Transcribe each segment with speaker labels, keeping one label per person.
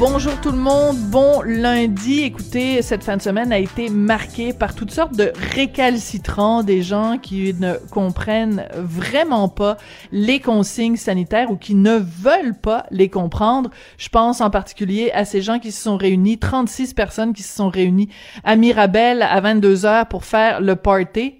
Speaker 1: Bonjour tout le monde, bon lundi. Écoutez, cette fin de semaine a été marquée par toutes sortes de récalcitrants, des gens qui ne comprennent vraiment pas les consignes sanitaires ou qui ne veulent pas les comprendre. Je pense en particulier à ces gens qui se sont réunis, 36 personnes qui se sont réunies à Mirabel à 22 heures pour faire le party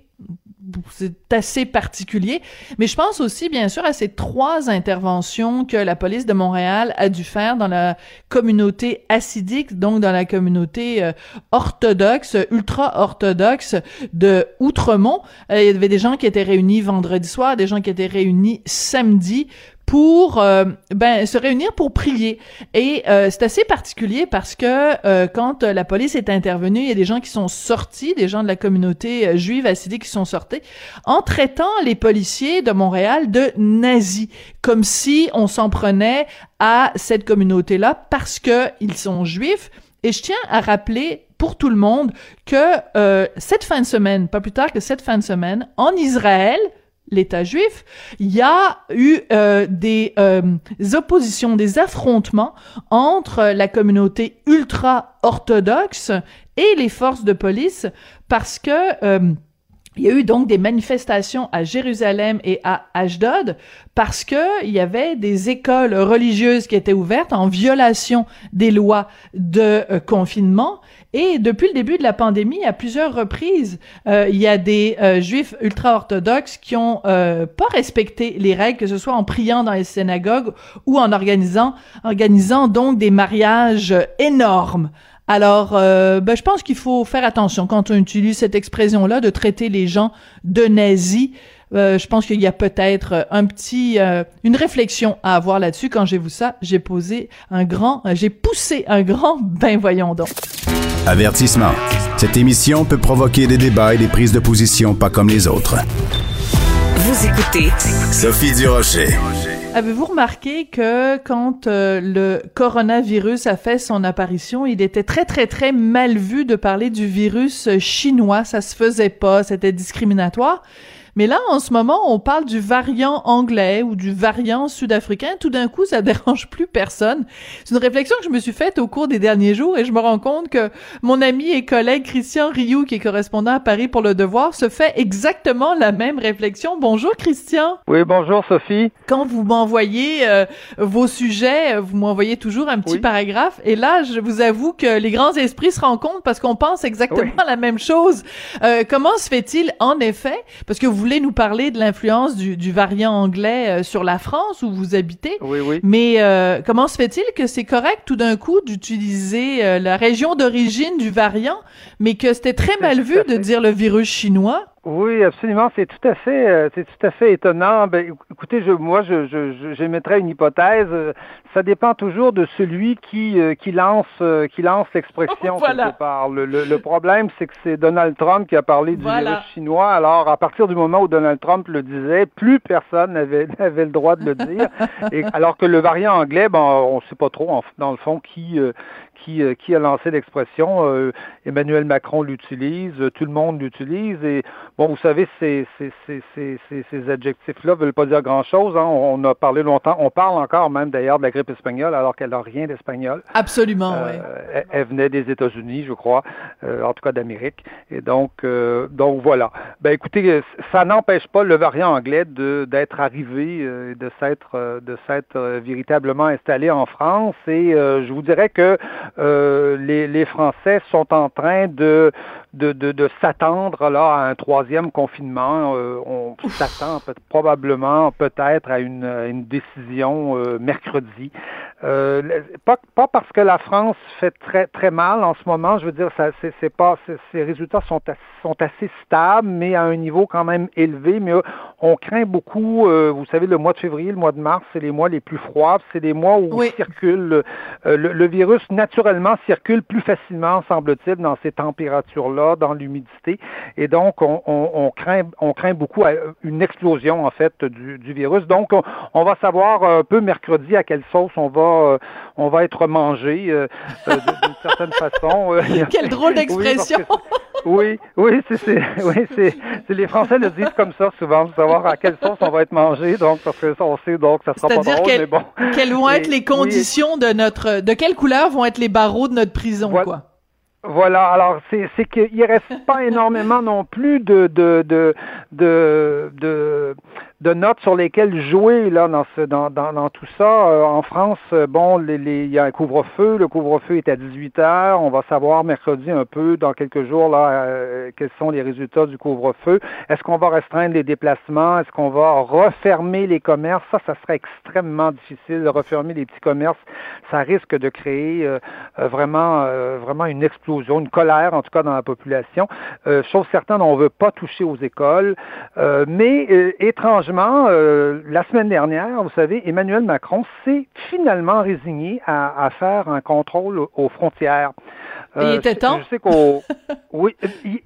Speaker 1: c'est assez particulier. Mais je pense aussi, bien sûr, à ces trois interventions que la police de Montréal a dû faire dans la communauté assidique, donc dans la communauté euh, orthodoxe, ultra-orthodoxe de Outremont. Euh, il y avait des gens qui étaient réunis vendredi soir, des gens qui étaient réunis samedi pour euh, ben se réunir pour prier. Et euh, c'est assez particulier parce que euh, quand la police est intervenue il y a des gens qui sont sortis des gens de la communauté juive assidique qui sont sortis en traitant les policiers de Montréal de nazis comme si on s'en prenait à cette communauté là parce que ils sont juifs. Et je tiens à rappeler pour tout le monde que cette fin de semaine, pas plus tard que cette fin de semaine, en Israël, l'État juif, il y a eu euh, des euh, oppositions, des affrontements entre la communauté ultra-orthodoxe et les forces de police parce que euh, il y a eu donc des manifestations à Jérusalem et à Ashdod parce que il y avait des écoles religieuses qui étaient ouvertes en violation des lois de confinement et depuis le début de la pandémie, à plusieurs reprises, euh, il y a des euh, juifs ultra-orthodoxes qui ont euh, pas respecté les règles, que ce soit en priant dans les synagogues ou en organisant, organisant donc des mariages énormes. Alors, ben, je pense qu'il faut faire attention quand on utilise cette expression-là de traiter les gens de nazis. Je pense qu'il y a peut-être un petit, une réflexion à avoir là-dessus. Quand j'ai vu ça, j'ai posé un grand, j'ai poussé un grand, ben voyons donc.
Speaker 2: Avertissement. Cette émission peut provoquer des débats et des prises de position pas comme les autres.
Speaker 3: Vous écoutez
Speaker 2: Sophie Durocher.
Speaker 1: Avez-vous remarqué que quand euh, le coronavirus a fait son apparition, il était très très très mal vu de parler du virus chinois, ça se faisait pas, c'était discriminatoire. Mais là, en ce moment, on parle du variant anglais ou du variant sud-africain. Tout d'un coup, ça dérange plus personne. C'est une réflexion que je me suis faite au cours des derniers jours et je me rends compte que mon ami et collègue Christian Rioux, qui est correspondant à Paris pour Le Devoir, se fait exactement la même réflexion. Bonjour Christian.
Speaker 4: Oui, bonjour Sophie.
Speaker 1: Quand vous m'envoyez euh, vos sujets, vous m'envoyez toujours un petit paragraphe et là, je vous avoue que les grands esprits se rencontrent parce qu'on pense exactement la même chose. Euh, comment se fait-il en effet, parce que vous voulez nous parler de l'influence du, du, variant anglais euh, sur la France où vous habitez.
Speaker 4: Oui, oui.
Speaker 1: Mais euh, comment se fait-il que c'est correct tout d'un coup d'utiliser euh, la région d'origine du variant, mais que c'était très mal vu de dire le virus chinois?
Speaker 4: Oui, absolument. C'est tout à fait, euh, c'est tout à fait étonnant. Ben, écoutez, je, moi, je, je, j'émettrais une hypothèse. Ça dépend toujours de celui qui, euh, qui lance, euh, qui lance l'expression
Speaker 1: voilà.
Speaker 4: quelque part. Le, le, le problème, c'est que c'est Donald Trump qui a parlé du
Speaker 1: Voilà.
Speaker 4: virus chinois. Alors, à partir du moment où Donald Trump le disait, plus personne n'avait, n'avait le droit de le dire. Et, alors que le variant anglais, ben, on sait pas trop, en- dans le fond, qui, qui, euh, qui a lancé l'expression. Euh, Emmanuel Macron l'utilise, tout le monde l'utilise. Et bon, vous savez, ces, ces, ces, ces, adjectifs-là veulent pas dire grand-chose. Hein. On a parlé longtemps. On parle encore même d'ailleurs de la grippe espagnole, alors qu'elle n'a rien d'espagnol.
Speaker 1: Absolument,
Speaker 4: Euh,
Speaker 1: oui.
Speaker 4: elle, elle venait des États-Unis, je crois, euh, en tout cas d'Amérique. Et donc, euh, donc voilà. Ben écoutez, ça n'empêche pas le variant anglais d'être arrivé, euh, de s'être euh, de s'être véritablement installé en France. Et euh, je vous dirais que les, les Français sont en train de de, de, de s'attendre là à un troisième confinement. Euh, on s'attend peut- probablement peut-être à une, une décision euh, mercredi. Euh, pas, pas parce que la France fait très très mal en ce moment, je veux dire, ça, c'est, c'est pas, ces résultats sont, sont assez stables, mais à un niveau quand même élevé. Mais euh, on craint beaucoup, euh, vous savez, le mois de février, le mois de mars, c'est les mois les plus froids, c'est des mois où circule le, le, virus naturellement circule plus facilement, semble-t-il, dans ces dans l'humidité, et donc on, on, on, craint, on craint beaucoup une explosion en fait du, du virus. Donc on, on va savoir un peu mercredi à quelle sauce on va euh, on va être mangé euh, euh, d'une certaine façon.
Speaker 1: Quelle drôle d'expression.
Speaker 4: Oui, oui, c'est, oui, c'est, les Français le disent comme ça souvent, pour savoir à quelle sauce on va être mangé, donc parce que ça, on sait donc ça sera pas drôle, mais bon.
Speaker 1: Quelles vont être les conditions de notre, de quelle couleur vont être les barreaux de notre prison, quoi?
Speaker 4: Voilà, alors c'est c'est qu'il reste pas énormément non plus de de de de, de de notes sur lesquelles jouer là dans ce dans, dans, dans tout ça. Euh, en France, euh, bon, les, les, il y a un couvre-feu. Le couvre-feu est à 18 heures. On va savoir mercredi un peu dans quelques jours là euh, quels sont les résultats du couvre-feu. Est-ce qu'on va restreindre les déplacements? Est-ce qu'on va refermer les commerces? Ça, ça serait extrêmement difficile refermer les petits commerces. Ça risque de créer vraiment vraiment une explosion, une colère en tout cas dans la population. chose certaine, on veut pas toucher aux écoles, mais étrangement euh, la semaine dernière, vous savez, Emmanuel Macron s'est finalement résigné à, faire un contrôle aux frontières.
Speaker 1: il euh, était temps?
Speaker 4: Je, sais qu'au oui,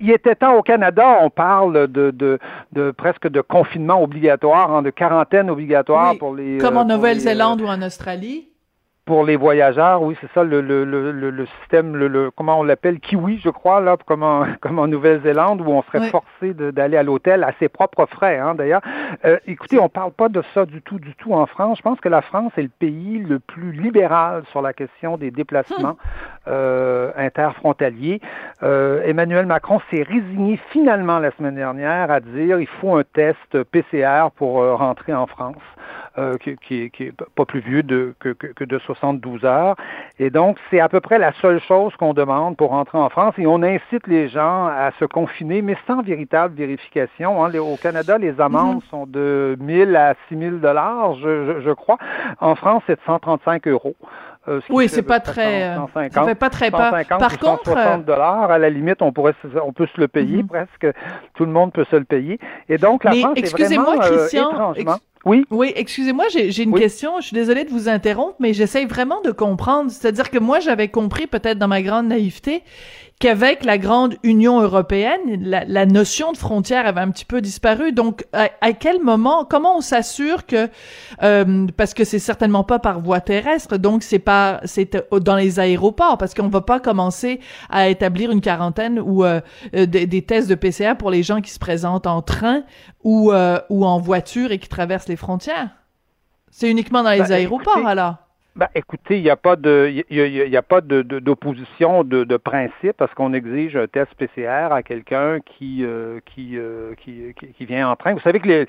Speaker 4: il, était temps au Canada. On parle de, de, presque de confinement obligatoire, hein, de quarantaine obligatoire pour les.
Speaker 1: Comme en euh, Nouvelle-Zélande ou en Australie
Speaker 4: pour les voyageurs, oui, c'est ça le, le, le, le système, le, comment on l'appelle, kiwi, je crois, là, comme en, comme en Nouvelle-Zélande, où on serait forcé d'aller à l'hôtel à ses propres frais, hein, d'ailleurs. Euh, écoutez, on parle pas de ça du tout, du tout en France. Je pense que la France est le pays le plus libéral sur la question des déplacements hmm. euh, interfrontaliers. Euh, Emmanuel Macron s'est résigné finalement la semaine dernière à dire il faut un test PCR pour euh, rentrer en France. Euh, qui, qui, qui, est pas plus vieux de, que, que, de 72 heures. Et donc, c'est à peu près la seule chose qu'on demande pour entrer en France. Et on incite les gens à se confiner, mais sans véritable vérification. Hein. Au Canada, les amendes mm-hmm. sont de 1000 à 6000 dollars, je, je, je, crois. En France, c'est de 135 euros.
Speaker 1: Euh, oui, c'est pas très, 150, ça fait pas très peur. Par contre,
Speaker 4: 160 euh, dollars à la limite, on pourrait, on peut se le payer mm-hmm. presque. Tout le monde peut se le payer. Et donc la France est vraiment Christian, étrangement.
Speaker 1: Oui. Oui, excusez-moi, j'ai une question. Je suis désolée de vous interrompre, mais j'essaye vraiment de comprendre. C'est-à-dire que moi, j'avais compris, peut-être dans ma grande naïveté, qu'avec la grande Union européenne, la, notion de frontière avait un petit peu disparu. Donc, à, quel moment, comment on s'assure que, euh, parce que c'est certainement pas par voie terrestre, donc c'est pas, c'est dans les aéroports, parce qu'on va pas commencer à établir une quarantaine ou euh, euh, des, tests de PCR pour les gens qui se présentent en train ou ou en voiture et qui traversent les frontières. C'est uniquement dans les ben, aéroports alors.
Speaker 4: Ben, écoutez, il n'y a pas de, il y, a, pas de, d'opposition de, de, principe parce qu'on exige un test PCR à quelqu'un qui, euh, qui, euh, qui, qui, vient en train. Vous savez que les,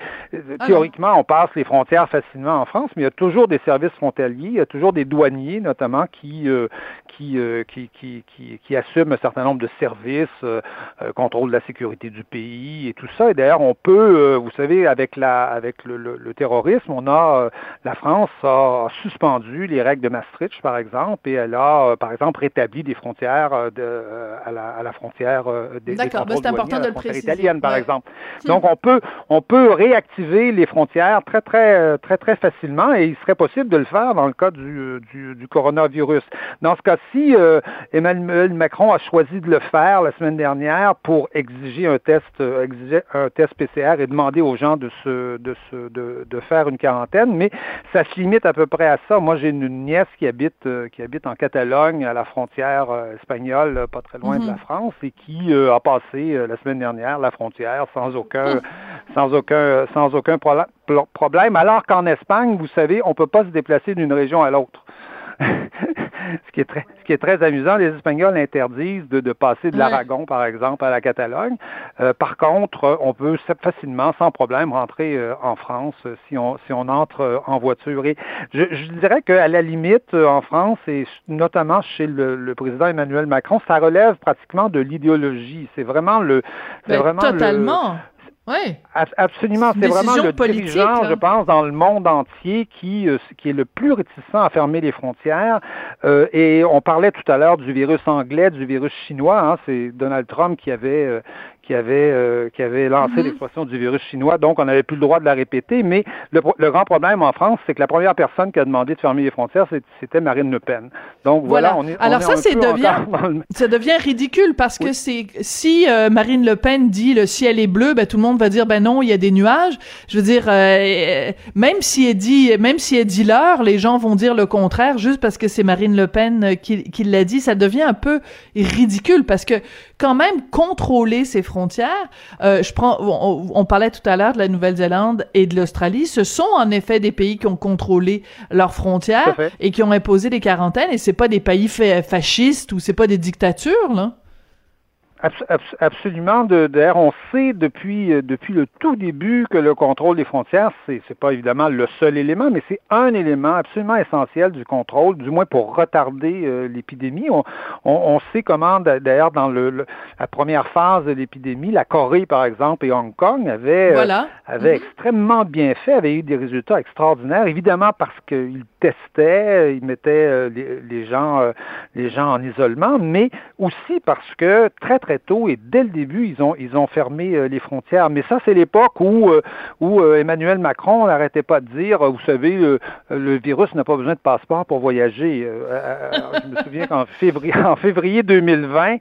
Speaker 4: ah théoriquement, on passe les frontières facilement en France, mais il y a toujours des services frontaliers, il y a toujours des douaniers notamment qui, euh, qui, qui, qui, qui, qui, assument un certain nombre de services, contrôle de la sécurité du pays et tout ça. Et d'ailleurs, on peut, vous savez, avec la, avec le, le, le terrorisme, on a, la France a suspendu les règles de Maastricht, par exemple, et elle a, euh, par exemple, rétabli des frontières euh, de, euh, à, la, à, la, frontière des,
Speaker 1: D'accord, ben, c'est important de le préciser.
Speaker 4: italienne, par exemple. Donc, on peut, on peut réactiver les frontières très, très, très, très facilement, et il serait possible de le faire dans le cas du, du, du coronavirus. Dans ce cas-ci, Emmanuel Macron a choisi de le faire la semaine dernière pour exiger un test, exiger un test PCR et demander aux gens de se, de se, de, de faire une quarantaine, mais ça se limite à peu près à ça. Moi, j'ai une une nièce qui habite euh, qui habite en Catalogne, à la frontière euh, espagnole, pas très loin de la mhm. France, et qui euh, a passé la semaine dernière la frontière sans aucun sans aucun sans aucun problème. Alors qu'en Espagne, vous savez, on peut pas se déplacer d'une région à l'autre. Ce, qui est très, ce qui est très amusant, les Espagnols interdisent de, de passer de l'Aragon, par exemple, à la Catalogne. Euh, par contre, on peut facilement, sans problème, rentrer euh, en France euh, si on, si on entre en voiture. Et je, je dirais qu'à la limite, en France, et notamment chez le, le, président Emmanuel Macron, ça relève pratiquement de l'idéologie. C'est vraiment le...
Speaker 1: Ben, vraiment totalement. Oui.
Speaker 4: Absolument. C'est vraiment le dirigeant, je pense, dans le monde entier qui, euh, qui est le plus réticent à fermer les frontières. Euh, et on parlait tout à l'heure du virus anglais, du virus chinois. Hein, c'est Donald Trump qui avait, euh, qui avait, euh, qui avait lancé mm-hmm. l'expression du virus chinois, donc on n'avait plus le droit de la répéter. Mais le, le grand problème en France, c'est que la première personne qui a demandé de fermer les frontières, c'était Marine Le Pen. Donc voilà, on est.
Speaker 1: Alors ça, c'est devient, ça devient ridicule parce que c'est si euh, Marine Le Pen dit le ciel est bleu, ben tout le monde va dire ben non, il y a des nuages. Je veux dire, euh, même si elle dit, même si elle dit l'heure, les gens vont dire le contraire juste parce que c'est Marine Le Pen qui, qui l'a dit. Ça devient un peu ridicule parce que quand même contrôler ces frontières. Euh, je prends, on, parlait tout à l'heure de la Nouvelle-Zélande et de l'Australie. Ce sont en effet des pays qui ont contrôlé leurs frontières et qui ont imposé des quarantaines. Et c'est pas des pays fascistes ou c'est pas des dictatures là
Speaker 4: absolument. D'ailleurs, on sait depuis, euh, depuis le tout début que le contrôle des frontières, c'est n'est pas évidemment le seul élément, mais c'est un élément absolument essentiel du contrôle, du moins pour retarder euh, l'épidémie. On, on, sait comment, d'ailleurs, dans le, la première phase de l'épidémie, la Corée, par exemple, et Hong Kong avaient, euh, avaient mm-hmm. extrêmement bien fait, avaient eu des résultats extraordinaires, évidemment parce qu'ils testaient, ils mettaient les, les, gens, les gens en isolement, mais aussi parce que très, très tôt et dès le début, ils ont, ils ont fermé euh, les frontières. Mais ça, c'est l'époque où, euh, où euh, Emmanuel Macron n'arrêtait pas de dire, vous savez, le virus n'a pas besoin de passeport pour voyager. je me souviens qu'en février, en février 2020,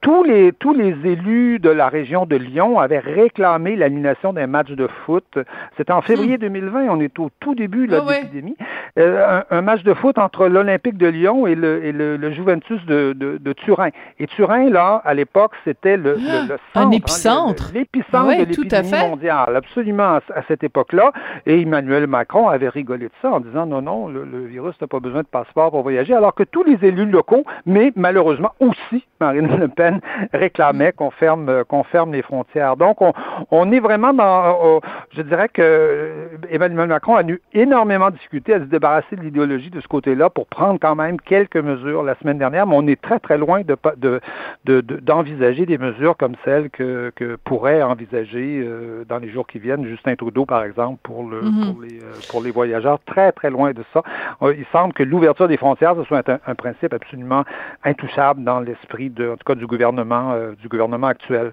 Speaker 4: tous, les, tous les élus de la région de Lyon avaient réclamé l'annulation d'un match de foot. C'était en février 2020, hmm. on est au tout début de l'épidémie. Un, match de foot entre l'Olympique de Lyon et le, et le, Juventus de, de, de Turin. Et Turin, là, à l'époque, c'était le, le, centre,
Speaker 1: un hein, épicentre,
Speaker 4: l'épicentre de l'épidémie mondiale, absolument à, cette époque-là. Et Emmanuel Macron avait rigolé de ça en disant non, non, le, virus n'a pas besoin de passeport pour voyager, alors que tous les élus locaux, mais malheureusement aussi Marine Le Pen réclamait qu'on ferme, qu'on ferme les frontières. Donc, on, on est vraiment dans, je dirais que Emmanuel Macron a eu énormément discuté à se débarrasser de l'idéologie de ce côté-là pour prendre quand même quelques mesures la semaine dernière, mais on est très très loin de, de, de d'envisager des mesures comme celles que, que pourrait envisager euh, dans les jours qui viennent Justin Trudeau, par exemple, pour, le, mhm. pour, les, euh, pour les voyageurs. Très, très loin de ça. Euh, il semble que l'ouverture des frontières, ce soit un, principe absolument intouchable dans l'esprit, de, en tout cas, du gouvernement, du gouvernement actuel.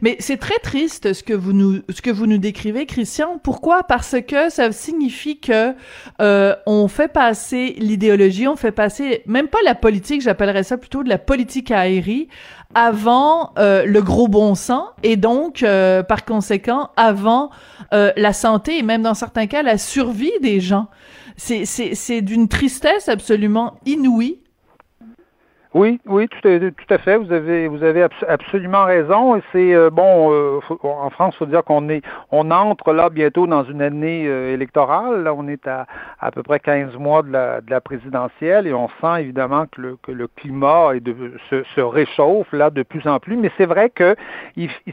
Speaker 1: Mais c'est très triste ce que vous nous ce que vous nous décrivez, Christian. Pourquoi? Parce que ça signifie que euh, on fait passer l'idéologie, on fait passer même pas la politique, j'appellerais ça plutôt de la politique aérie avant euh, le gros bon sens et donc euh, par conséquent avant euh, la santé et même dans certains cas la survie des gens. C'est c'est c'est d'une tristesse absolument inouïe
Speaker 4: oui, oui, tout à, tout à fait. Vous avez, vous avez absolument raison. C'est euh, bon. Euh, en France, faut dire qu'on est, on entre là bientôt dans une année euh, électorale. Là, on est à à peu près 15 mois de la, de la présidentielle et on sent évidemment que le, que le climat est de, se, se réchauffe là de plus en plus. Mais c'est vrai que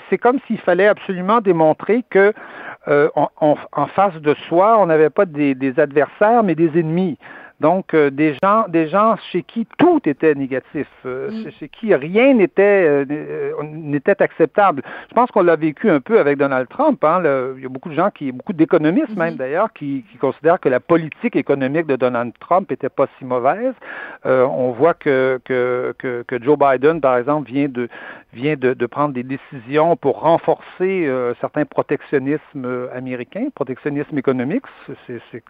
Speaker 4: c'est comme s'il fallait absolument démontrer que en, en, face de soi, on n'avait pas des, des adversaires, mais des ennemis. Donc, euh, des gens, des gens chez qui tout était négatif, euh, mm. chez, qui rien n'était euh, n'était acceptable. Je pense qu'on l'a vécu un peu avec Donald Trump. Hein, il y a beaucoup de gens qui, beaucoup d'économistes même mm-hmm. d'ailleurs, qui, qui, considèrent que la politique économique de Donald Trump n'était pas si mauvaise. on voit que, que, que, que, Joe Biden, par exemple, vient de vient de, de prendre des décisions pour renforcer certains protectionnismes américains, protectionnisme économique.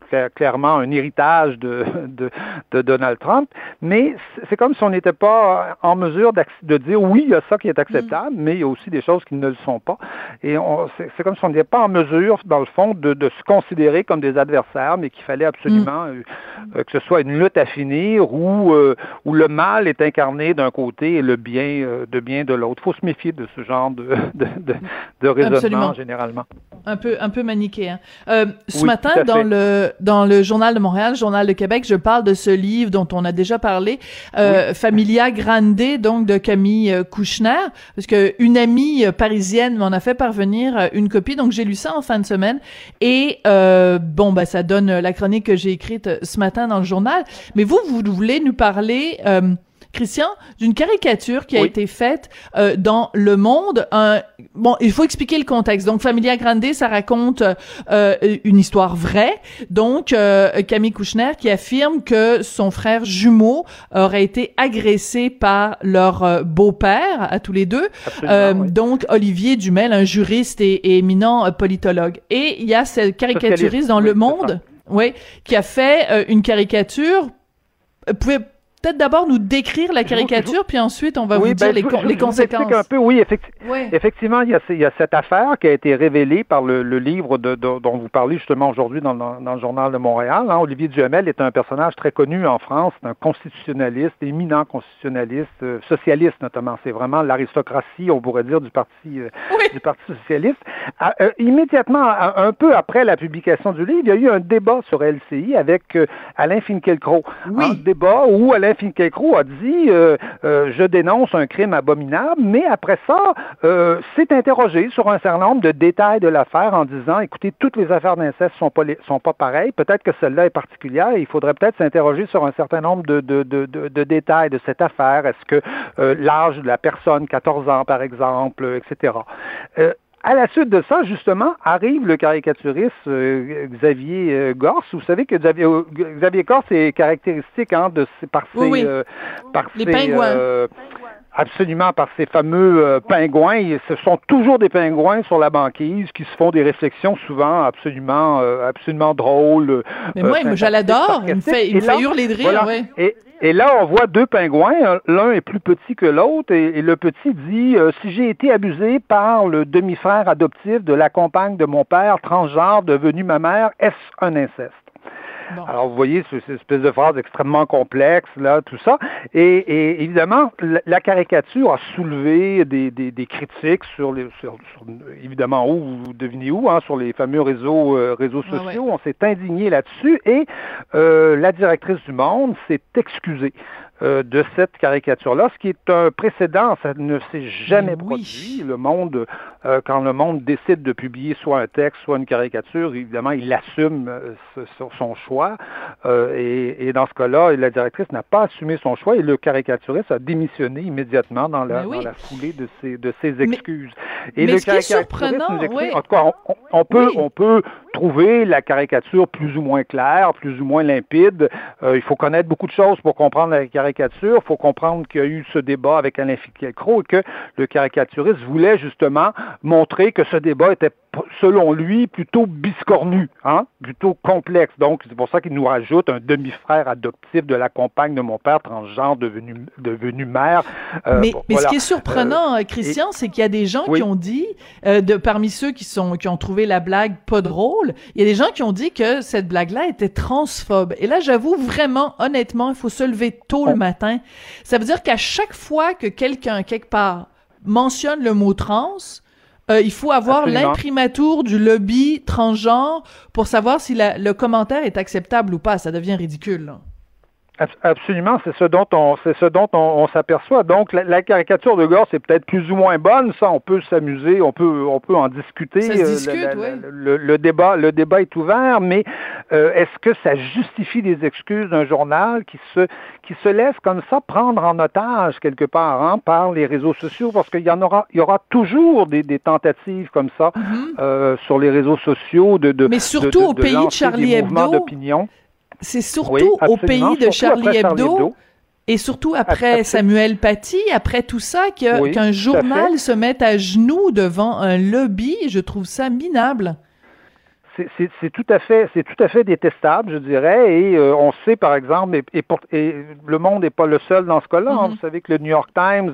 Speaker 4: C'est clairement un héritage de de, de Donald Trump, mais c'est comme si on n'était pas en mesure de dire oui, il y a ça qui est acceptable, mais il y a aussi des choses qui ne le sont pas. Et c'est comme si on n'était pas en mesure, dans le fond, de, de, se considérer comme des adversaires, mais qu'il fallait absolument mm. euh, euh, que ce soit une lutte à finir où, euh, où le mal est incarné d'un côté et le bien de bien de l'autre. Il faut se méfier de ce genre de, de, de, raisonnement généralement.
Speaker 1: Un peu, un peu maniqué. ce matin, dans le, dans le Journal de Montréal, Journal de Québec, je parle de ce livre dont on a déjà parlé, euh, Familia Grande, donc de Camille euh, Kouchner, parce que une amie euh, parisienne m'en a fait parvenir une copie, donc j'ai lu ça en fin de semaine, et bon, bah ça donne la chronique que j'ai écrite ce matin dans le journal. Mais vous, vous voulez nous parler Christian, d'une caricature qui a
Speaker 4: Oui.
Speaker 1: été faite euh, dans Le Monde. Un, bon, il faut expliquer le contexte. Donc, Familia Grande, ça raconte euh, une histoire vraie. Donc, euh, Camille Kouchner qui affirme que son frère jumeau aurait été agressé par leur euh, beau-père, à tous les deux. Euh,
Speaker 4: oui.
Speaker 1: Donc, Olivier Dumel, un juriste et, et éminent euh, politologue. Et il y a cette caricaturiste dans
Speaker 4: oui,
Speaker 1: Le Monde, oui, qui a fait euh, une caricature. Euh, pouvez peut-être d'abord nous décrire la
Speaker 4: Je vous-
Speaker 1: caricature, puis ensuite on va
Speaker 4: oui,
Speaker 1: vous dire
Speaker 4: ben,
Speaker 1: les,
Speaker 4: je je
Speaker 1: les
Speaker 4: explique
Speaker 1: conséquences.
Speaker 4: un peu, oui, effectivement. Il y, a, il y a cette affaire qui a été révélée par le, le livre de, de- dont vous parlez justement aujourd'hui dans, dans- dans le journal de Montréal. hein. Olivier Duhamel est un personnage très connu en France, un constitutionnaliste, éminent constitutionnaliste, euh, socialiste notamment. C'est vraiment l'aristocratie, on pourrait dire, du Parti, euh,
Speaker 1: Oui.
Speaker 4: du parti socialiste. Ah, euh, immédiatement, un, peu après la publication du livre, il y a eu un débat sur LCI avec Alain Finkielkraut.
Speaker 1: Oui.
Speaker 4: Un débat où Alain Finkielkraut a dit euh, euh, je dénonce un crime abominable, mais après ça, euh, s'est interrogé sur un certain nombre de détails de l'affaire en disant écoutez, toutes les affaires d'inceste sont pas sont pas pareilles, peut-être que celle-là est particulière, et il faudrait peut-être s'interroger sur un certain nombre de, détails de cette affaire. Est-ce que l'âge de la personne, 14 ans par exemple, etc. Euh, à la suite de ça, justement, arrive le caricaturiste euh, Xavier euh, Gorce. Vous savez que Xavier, euh, Xavier Gorce est caractéristique hein, de ses, par ses,
Speaker 1: Oui, oui.
Speaker 4: euh, par
Speaker 1: Les
Speaker 4: ses,
Speaker 1: pingouins.
Speaker 4: euh, absolument par ces fameux euh, pingouins. Et ce sont toujours des pingouins sur la banquise qui se font des réflexions souvent absolument, euh, absolument drôles.
Speaker 1: Mais
Speaker 4: euh,
Speaker 1: moi, moi, je l'adore. Il me fait, il me fait hurler de rire,
Speaker 4: voilà.
Speaker 1: ouais.
Speaker 4: Et, et là, on voit deux pingouins. L'un est plus petit que l'autre. Et, le petit dit euh, Si j'ai été abusé par le demi-frère adoptif de la compagne de mon père, transgenre, devenu ma mère, est-ce un inceste
Speaker 1: Bon.
Speaker 4: alors, vous voyez, c'est cette espèce de phrase extrêmement complexe, là, tout ça. Et, et évidemment, la, caricature a soulevé des, des, des critiques sur les, sur, sur- évidemment, où, vous devinez où, hein, sur les fameux réseaux, euh, réseaux
Speaker 1: Ouais,
Speaker 4: sociaux. On s'est indigné là-dessus et euh, la directrice du Monde s'est excusée. Euh, de cette caricature-là, ce qui est un précédent, ça ne s'est jamais produit. Le monde, euh, quand le monde décide de publier soit un texte, soit une caricature, évidemment, il assume euh, ce- son choix. Euh, et, et dans ce cas-là, la directrice n'a pas assumé son choix et le caricaturiste a démissionné immédiatement dans la,
Speaker 1: oui.
Speaker 4: dans la foulée de ses, de ses
Speaker 1: Mais-
Speaker 4: excuses. et
Speaker 1: mais
Speaker 4: le
Speaker 1: ce qui est
Speaker 4: caricaturiste
Speaker 1: surprenant,
Speaker 4: nous explique-
Speaker 1: oui.
Speaker 4: en tout cas, on, on- on peut,
Speaker 1: Oui.
Speaker 4: on peut trouver la caricature plus ou moins claire, plus ou moins limpide. Euh, il faut connaître beaucoup de choses pour comprendre la caricature. Il faut comprendre qu'il y a eu ce débat avec Alain Finkielkraut et que le caricaturiste voulait justement montrer que ce débat était, selon lui, plutôt biscornu, hein, plutôt complexe. Donc, c'est pour ça qu'il nous rajoute un demi-frère adoptif de la compagne de mon père, transgenre, devenu, devenu mère. Euh,
Speaker 1: mais, mais ce qui est surprenant, euh, Christian, c'est qu'il y a des gens
Speaker 4: Oui.
Speaker 1: qui ont dit, euh, de parmi ceux qui sont qui ont trouvé la blague pas drôle, il y a des gens qui ont dit que cette blague-là était transphobe. Et là, j'avoue vraiment, honnêtement, il faut se lever tôt le matin. Ça veut dire qu'à chaque fois que quelqu'un quelque part mentionne le mot trans, euh, il faut avoir l'imprimatur du lobby transgenre pour savoir si la- le commentaire est acceptable ou pas. Ça devient ridicule. là.
Speaker 4: Abs- Absolument, c'est ce dont on, c'est ce dont on, on s'aperçoit. Donc, la, la caricature de Gore, c'est peut-être plus ou moins bonne. Ça, on peut s'amuser, on peut, on peut en discuter.
Speaker 1: Ça se
Speaker 4: Euh,
Speaker 1: discute,
Speaker 4: la- la-
Speaker 1: ouais.
Speaker 4: le, le débat, le débat est ouvert, mais euh, est-ce que ça justifie les excuses d'un journal qui se, qui se laisse comme ça prendre en otage quelque part hein, par les réseaux sociaux, parce qu'il y en aura, il y aura toujours des, des tentatives comme ça euh, sur les réseaux sociaux de, de
Speaker 1: Mm-hmm. Mais
Speaker 4: de-
Speaker 1: surtout
Speaker 4: de-
Speaker 1: au
Speaker 4: de
Speaker 1: pays de Charlie Hebdo.
Speaker 4: d'opinion.
Speaker 1: C'est surtout
Speaker 4: Oui,
Speaker 1: au pays de Charlie Hebdo, et surtout après. Samuel Paty, après tout ça,
Speaker 4: Oui,
Speaker 1: qu'un journal se mette à genoux devant un lobby, je trouve ça minable.
Speaker 4: C'est- tout à fait c'est tout à fait détestable je dirais et euh, on sait par exemple et, et pour- et le monde n'est pas le seul dans ce cas-là hein.
Speaker 1: Mhm.
Speaker 4: vous savez que le New York Times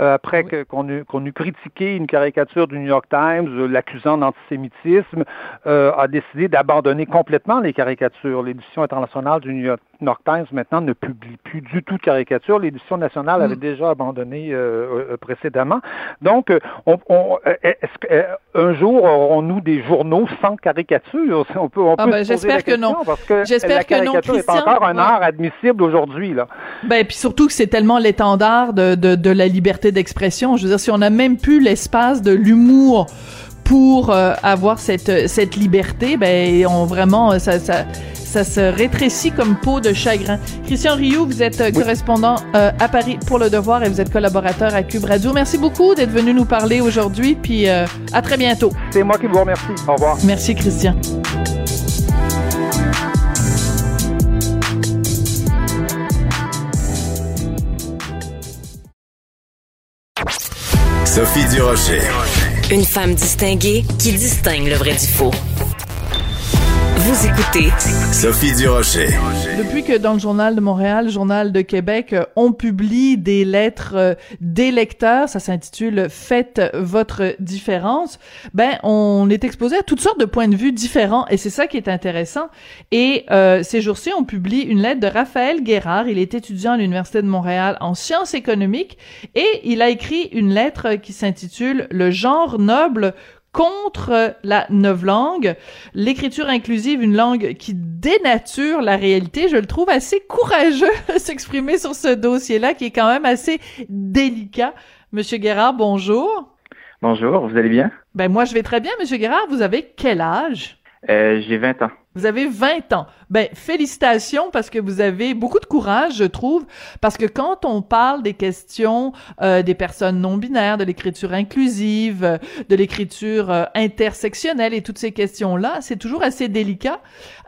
Speaker 4: euh, après qu'on eut qu'on eut critiqué une caricature du New York Times euh, l'accusant d'antisémitisme euh, a décidé d'abandonner complètement les caricatures l'édition internationale du New York, New York Times maintenant ne publie plus du tout de caricatures l'édition nationale avait
Speaker 1: Mhm.
Speaker 4: déjà abandonné euh, euh, précédemment donc euh, on, on- est-ce que, euh, un jour aurons-nous des journaux sans caricature on peut, on
Speaker 1: Ah
Speaker 4: peut
Speaker 1: ben,
Speaker 4: se poser
Speaker 1: j'espère
Speaker 4: la
Speaker 1: que non.
Speaker 4: parce que
Speaker 1: J'espère
Speaker 4: la
Speaker 1: que non,
Speaker 4: caricature est encore un
Speaker 1: Ouais.
Speaker 4: art admissible aujourd'hui là.
Speaker 1: Ben, puis surtout que c'est tellement l'étendard de, de, de la liberté d'expression. Je veux dire, si on n'a même plus l'espace de l'humour pour avoir cette cette liberté, ben on vraiment ça ça ça se rétrécit comme peau de chagrin. Christian Rioux, vous êtes correspondant à Paris pour Le Devoir et vous êtes collaborateur à Cube Radio. Merci beaucoup d'être venu nous parler aujourd'hui, puis à très bientôt.
Speaker 4: C'est moi qui vous remercie. Au revoir.
Speaker 1: Merci, Christian.
Speaker 2: Sophie Durocher.
Speaker 3: Une femme distinguée qui distingue le vrai du faux. Vous écoutez
Speaker 2: Sophie Durocher.
Speaker 1: Depuis que dans le Journal de Montréal, le Journal de Québec, euh, on publie des lettres euh, des lecteurs, ça s'intitule Faites votre différence, ben on est exposé à toutes sortes de points de vue différents et c'est ça qui est intéressant. Et euh, ces jours-ci, on publie une lettre de Raphaël Guérard, il est étudiant à l'Université de Montréal en sciences économiques et il a écrit une lettre qui s'intitule Le genre noble contre la langue, l'écriture inclusive, une langue qui dénature la réalité. Je le trouve assez courageux de s'exprimer sur ce dossier-là, qui est quand même assez délicat. Monsieur Guérard, bonjour.
Speaker 5: Bonjour, vous allez bien?
Speaker 1: Ben moi, je vais très bien, Monsieur Guérard. Vous avez quel âge?
Speaker 5: Euh, j'ai 20 ans.
Speaker 1: Vous avez 20 ans. Ben, félicitations parce que vous avez beaucoup de courage, je trouve, parce que quand on parle des questions euh, des personnes non binaires, de l'écriture inclusive, de l'écriture euh, intersectionnelle et toutes ces questions-là, c'est toujours assez délicat.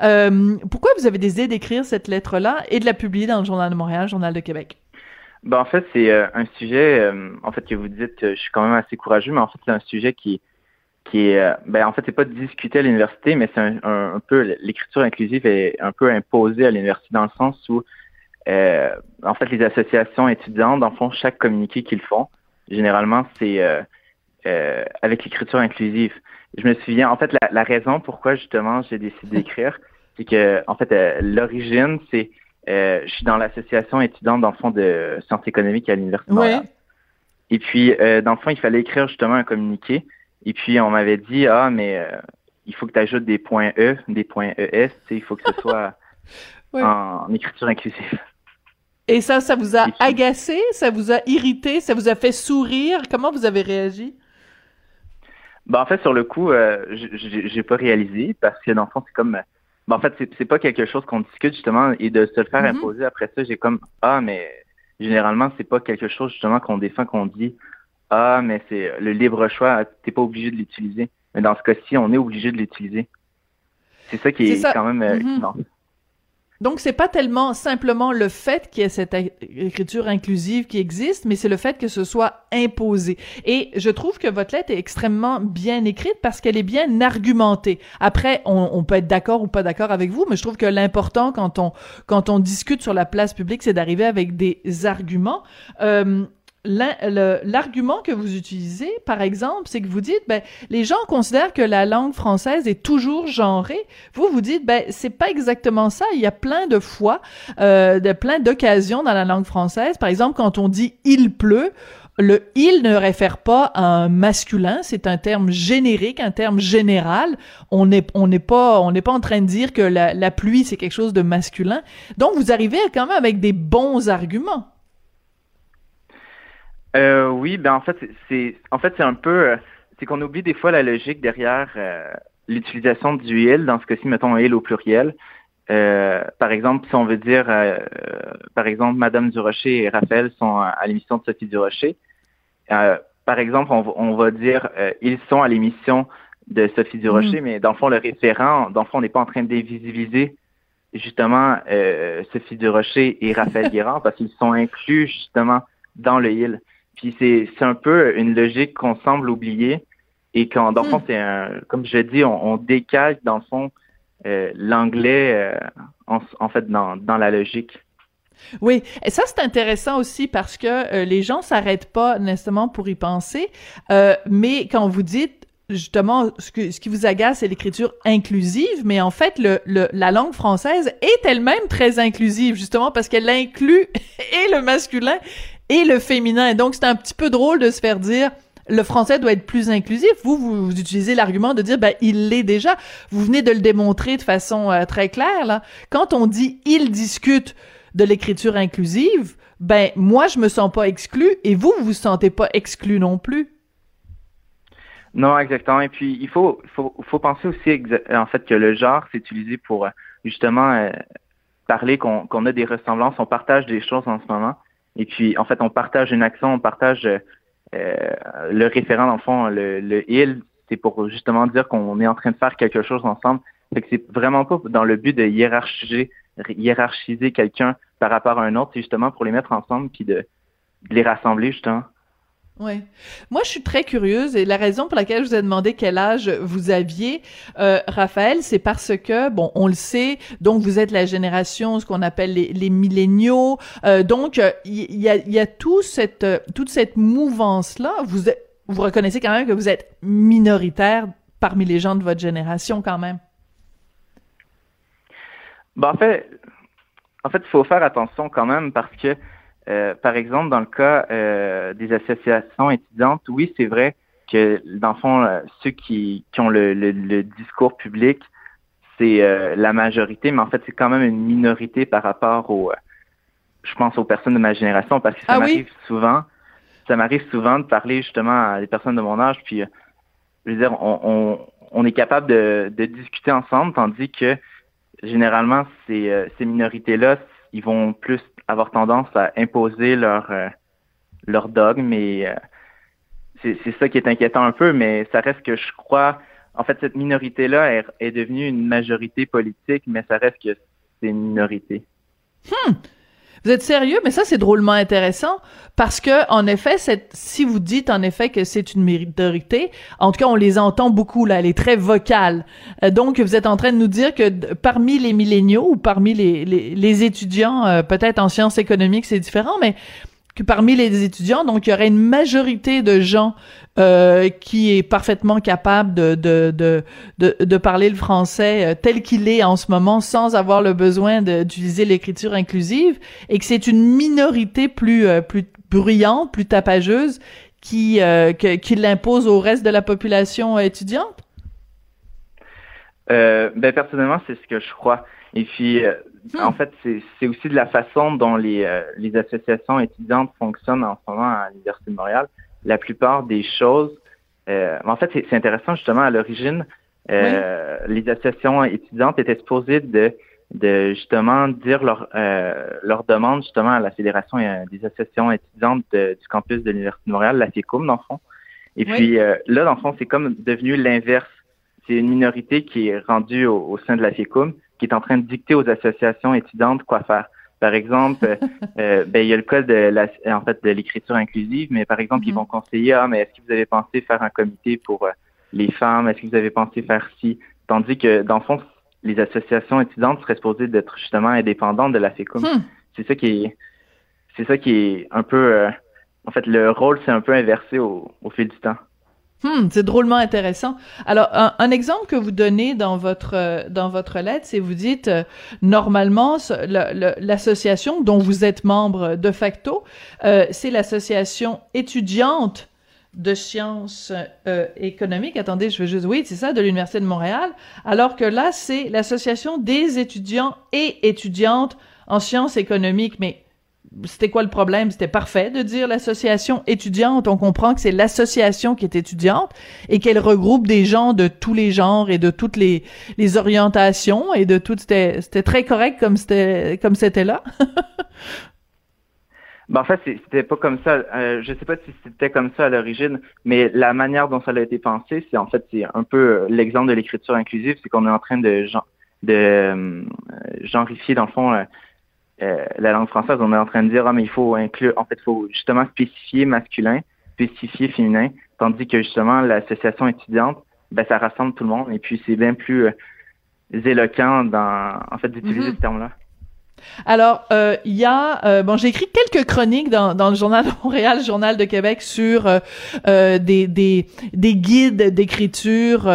Speaker 1: Euh, pourquoi vous avez décidé d'écrire cette lettre-là et de la publier dans le Journal de Montréal, Journal de Québec?
Speaker 5: Ben, en fait, c'est un sujet, en fait, que vous dites, je suis quand même assez courageux, mais en fait, c'est un sujet qui qui est, euh, ben en fait, c'est pas discuté à l'université, mais c'est un, peu l'écriture inclusive est un peu imposée à l'université dans le sens où, euh, en fait, les associations étudiantes, en font chaque communiqué qu'ils font, généralement, c'est euh, avec l'écriture inclusive. Je me souviens, en fait, la, raison pourquoi justement j'ai décidé d'écrire, c'est que, en fait, l'origine, c'est je suis dans l'association étudiante dans le fond de sciences économiques à l'université.
Speaker 1: Ouais.
Speaker 5: Et puis, dans le fond, il fallait écrire justement un communiqué et puis, on m'avait dit, ah, mais euh, il faut que tu ajoutes des points E, des points ES, il faut que ce soit en, écriture inclusive.
Speaker 1: Et ça, ça vous a agacé, ça vous a irrité, ça vous a fait sourire? Comment vous avez réagi?
Speaker 5: Ben, en fait, sur le coup, euh, j'ai pas réalisé parce que dans le fond, c'est comme. Ben, en fait, c'est pas quelque chose qu'on discute justement et de se le faire mm-hmm. imposer après ça, j'ai comme Ah, mais généralement, c'est pas quelque chose justement qu'on défend, qu'on dit ah, mais c'est le libre choix, t'es pas obligé de l'utiliser. Mais dans ce cas-ci, on est obligé de l'utiliser. C'est ça qui est, quand même euh, mm
Speaker 1: Donc, c'est pas tellement simplement le fait qu'il y ait cette écriture inclusive qui existe, mais c'est le fait que ce soit imposé. Et je trouve que votre lettre est extrêmement bien écrite parce qu'elle est bien argumentée. Après, on, peut être d'accord ou pas d'accord avec vous, mais je trouve que l'important quand on quand on discute sur la place publique, c'est d'arriver avec des arguments. Euh, l'argument que vous utilisez, par exemple, c'est que vous dites, ben, les gens considèrent que la langue française est toujours genrée. Vous, vous dites, ben, c'est pas exactement ça. Il y a plein de fois, euh, de plein d'occasions dans la langue française. Par exemple, quand on dit il pleut, le il ne réfère pas à un masculin, c'est un terme générique, un terme général. On n'est on n'est pas on n'est pas en train de dire que la, la pluie c'est quelque chose de masculin. Donc vous arrivez quand même avec des bons arguments.
Speaker 5: Euh, oui, ben en fait, c'est en fait c'est un peu, euh, c'est qu'on oublie des fois la logique derrière euh, l'utilisation du il. Dans ce cas-ci, mettons il au pluriel. Euh, par exemple, si on veut dire, par exemple, Madame Durocher et Raphaël sont à, l'émission de Sophie Durocher. par exemple, on, on va dire ils sont à l'émission de Sophie Durocher, mm. mais dans le fond, le référent, dans le fond, on n'est pas en train de dévisibiliser justement Sophie Durocher et Raphaël Guérard parce qu'ils sont inclus justement dans le il. Puis c'est un peu une logique qu'on semble oublier et quand dans le fond hmm. c'est un comme je dis on, on, décale dans le fond euh, l'anglais euh, en, en, fait dans, dans la logique.
Speaker 1: Oui, et ça c'est intéressant aussi parce que euh, les gens s'arrêtent pas nécessairement pour y penser, mais quand vous dites justement ce, que, ce qui vous agace c'est l'écriture inclusive, mais en fait le, le, la langue française est elle-même très inclusive justement parce qu'elle inclut et le masculin et le féminin. Donc, c'est un petit peu drôle de se faire dire le français doit être plus inclusif. Vous, vous, utilisez l'argument de dire, ben, il l'est déjà. Vous venez de le démontrer de façon euh, très claire, là. Quand on dit il discute de l'écriture inclusive, ben, moi, je me sens pas exclu et vous, vous vous sentez pas exclu non plus.
Speaker 5: Non, exactement. Et puis, il faut, faut, faut penser aussi, en fait, que le genre, c'est utilisé pour justement euh, parler qu'on qu'on a des ressemblances, on partage des choses en ce moment. Et puis, en fait, on partage une action, on partage euh, le référent, dans le fond, le, le il, c'est pour justement dire qu'on est en train de faire quelque chose ensemble. Fait que c'est vraiment pas dans le but de hiérarchiser, hiérarchiser quelqu'un par rapport à un autre, c'est justement pour les mettre ensemble puis de, de les rassembler, justement.
Speaker 1: Oui. Moi, je suis très curieuse et la raison pour laquelle je vous ai demandé quel âge vous aviez, euh, Raphaël, c'est parce que, bon, on le sait, donc vous êtes la génération, ce qu'on appelle les, milléniaux. Euh, donc, il y, a, y a tout cette, toute cette mouvance-là. Vous, vous reconnaissez quand même que vous êtes minoritaire parmi les gens de votre génération quand même.
Speaker 5: Ben, en fait, en fait, il faut faire attention quand même parce que euh, par exemple, dans le cas euh, des associations étudiantes, oui, c'est vrai que, dans le fond, euh, ceux qui, qui ont le, le, discours public, c'est la majorité, mais en fait, c'est quand même une minorité par rapport aux, je pense, aux personnes de ma génération, parce que ça ah m'arrive souvent, ça m'arrive souvent de parler justement à des personnes de mon âge, puis, je veux dire, on, on, on est capable de, de discuter ensemble, tandis que généralement, ces, ces minorités-là, ils vont plus avoir tendance à imposer leur euh, leur dogme et euh, c'est, ça qui est inquiétant un peu, mais ça reste que je crois en fait cette minorité-là est, est devenue une majorité politique, mais ça reste que c'est une minorité.
Speaker 1: Hmm. Vous êtes sérieux, mais ça c'est drôlement intéressant parce que en effet, si vous dites en effet que c'est une minorité, en tout cas on les entend beaucoup là, elle est très vocale. Euh, donc vous êtes en train de nous dire que parmi les milléniaux ou parmi les, les, les étudiants, euh, peut-être en sciences économiques c'est différent, mais que parmi les étudiants, donc il y aurait une majorité de gens euh, qui est parfaitement capable de, de, de, de, de parler le français euh, tel qu'il est en ce moment sans avoir le besoin d'utiliser l'écriture inclusive et que c'est une minorité plus, euh, plus bruyante, plus tapageuse qui, qui l'impose au reste de la population étudiante?
Speaker 5: ben personnellement, c'est ce que je crois. Et puis, hmm. en fait, c'est aussi de la façon dont les, les associations étudiantes fonctionnent en ce moment à l'Université de Montréal la plupart des choses. Euh, en fait, c'est intéressant justement à l'origine. Euh, les associations étudiantes étaient supposées de, de justement dire leur euh, leur demande justement à la fédération des associations étudiantes du campus de l'université de Montréal, la FICUM dans le fond. Et puis là, dans le fond, c'est comme devenu l'inverse. C'est une minorité qui est rendue au, au, sein de la FICUM, qui est en train de dicter aux associations étudiantes quoi faire. Par exemple, euh, ben, il y a le cas de la, en fait de l'écriture inclusive, mais par exemple, ils mhm. vont conseiller ah mais est-ce que vous avez pensé faire un comité pour euh, les femmes? Est-ce que vous avez pensé faire ci? Tandis que dans le fond, les associations étudiantes seraient supposées d'être justement indépendantes de la FECUM. Hmm. C'est ça qui est c'est ça qui est un peu euh, en fait le rôle s'est un peu inversé au, au fil du temps.
Speaker 1: Hmm, c'est drôlement intéressant. Alors, un, exemple que vous donnez dans votre euh, dans votre lettre, c'est vous dites euh, normalement l'association dont vous êtes membre de facto, euh, c'est l'association étudiante de sciences économiques. Attendez, je veux juste oui, c'est ça, de l'université de Montréal. Alors que là, c'est l'association des étudiants et étudiantes en sciences économiques. Mais c'était quoi le problème? C'était parfait de dire l'association étudiante. On comprend que c'est l'association qui est étudiante et qu'elle regroupe des gens de tous les genres et de toutes les, orientations et de tout. C'était, très correct comme c'était, là.
Speaker 5: ben, en fait, c'était pas comme ça. Euh, je sais pas si c'était comme ça à l'origine, mais la manière dont ça a été pensé, c'est en fait, un peu l'exemple de l'écriture inclusive, c'est qu'on est en train de, de euh, genrifier, dans le fond, euh, euh, la langue française, on est en train de dire, ah, mais il faut inclure, en fait, il faut justement spécifier masculin, spécifier féminin, tandis que justement, l'association étudiante, ben, ça rassemble tout le monde, et puis c'est bien plus euh, éloquent dans, en fait, d'utiliser mm-hmm. ce terme-là.
Speaker 1: Alors, euh, il y a, bon, j'ai écrit quelques chroniques dans, dans le journal de Montréal, le journal de Québec, sur des, des, des guides d'écriture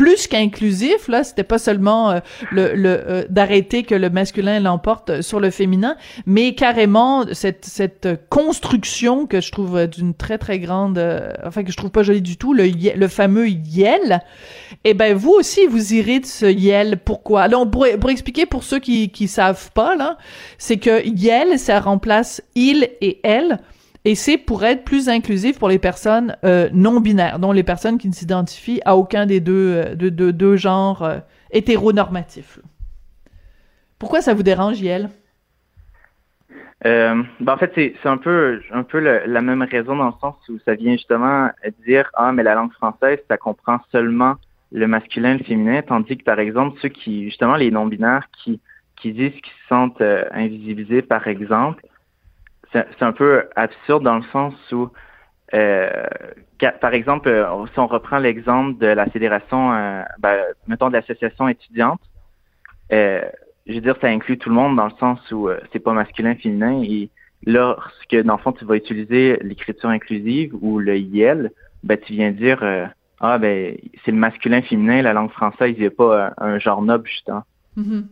Speaker 1: plus qu'inclusif là c'était pas seulement euh, le, le euh, d'arrêter que le masculin l'emporte sur le féminin mais carrément cette cette construction que je trouve d'une très très grande euh, enfin que je trouve pas jolie du tout le le fameux yel. Eh ben vous aussi vous irez ce yel. Pourquoi? Alors pour, pour expliquer pour ceux qui qui savent pas là c'est que yel ça remplace il et elle et c'est pour être plus inclusif pour les personnes euh, non binaires, dont les personnes qui ne s'identifient à aucun des deux, euh, de, deux genres euh, hétéronormatifs. Pourquoi ça vous dérange, Yael?
Speaker 5: ben en fait, c'est un peu, un peu la même raison dans le sens où ça vient justement dire ah mais la langue française ça comprend seulement le masculin et le féminin, tandis que par exemple ceux qui justement les non binaires qui qui disent qu'ils se sentent invisibilisés par exemple, c'est un peu absurde dans le sens où, euh, par exemple, euh, si on reprend l'exemple de la fédération, euh, ben, mettons de l'association étudiante, je veux dire, ça inclut tout le monde dans le sens où c'est pas masculin, féminin, et lorsque, dans le fond, tu vas utiliser l'écriture inclusive ou le IEL, ben, tu viens dire, ah, ben, c'est le masculin, féminin, la langue française, il n'y a pas un, genre noble, justement.
Speaker 1: Mm-hmm.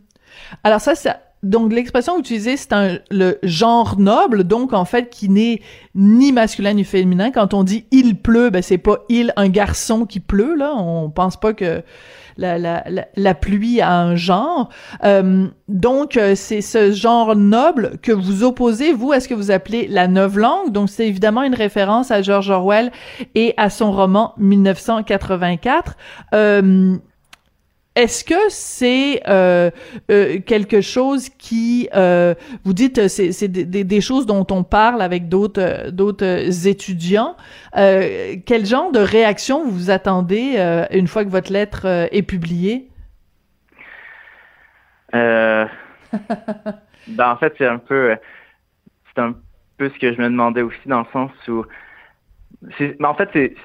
Speaker 1: Alors ça, ça, donc l'expression utilisée c'est un le genre noble donc en fait qui n'est ni masculin ni féminin. Quand on dit il pleut ben c'est pas il un garçon qui pleut là. On pense pas que la, la, la, pluie a un genre. Euh, donc euh, c'est ce genre noble que vous opposez vous à ce que vous appelez la neuve langue. Donc c'est évidemment une référence à George Orwell et à son roman 1984 euh, est-ce que c'est euh, euh, quelque chose qui, euh, vous dites, c'est des, choses dont on parle avec d'autres d'autres étudiants. quel genre de réaction vous attendez une fois que votre lettre est publiée?
Speaker 5: Ben, en fait, c'est un peu, c'est un peu ce que je me demandais aussi dans le sens où, ben, en fait, c'est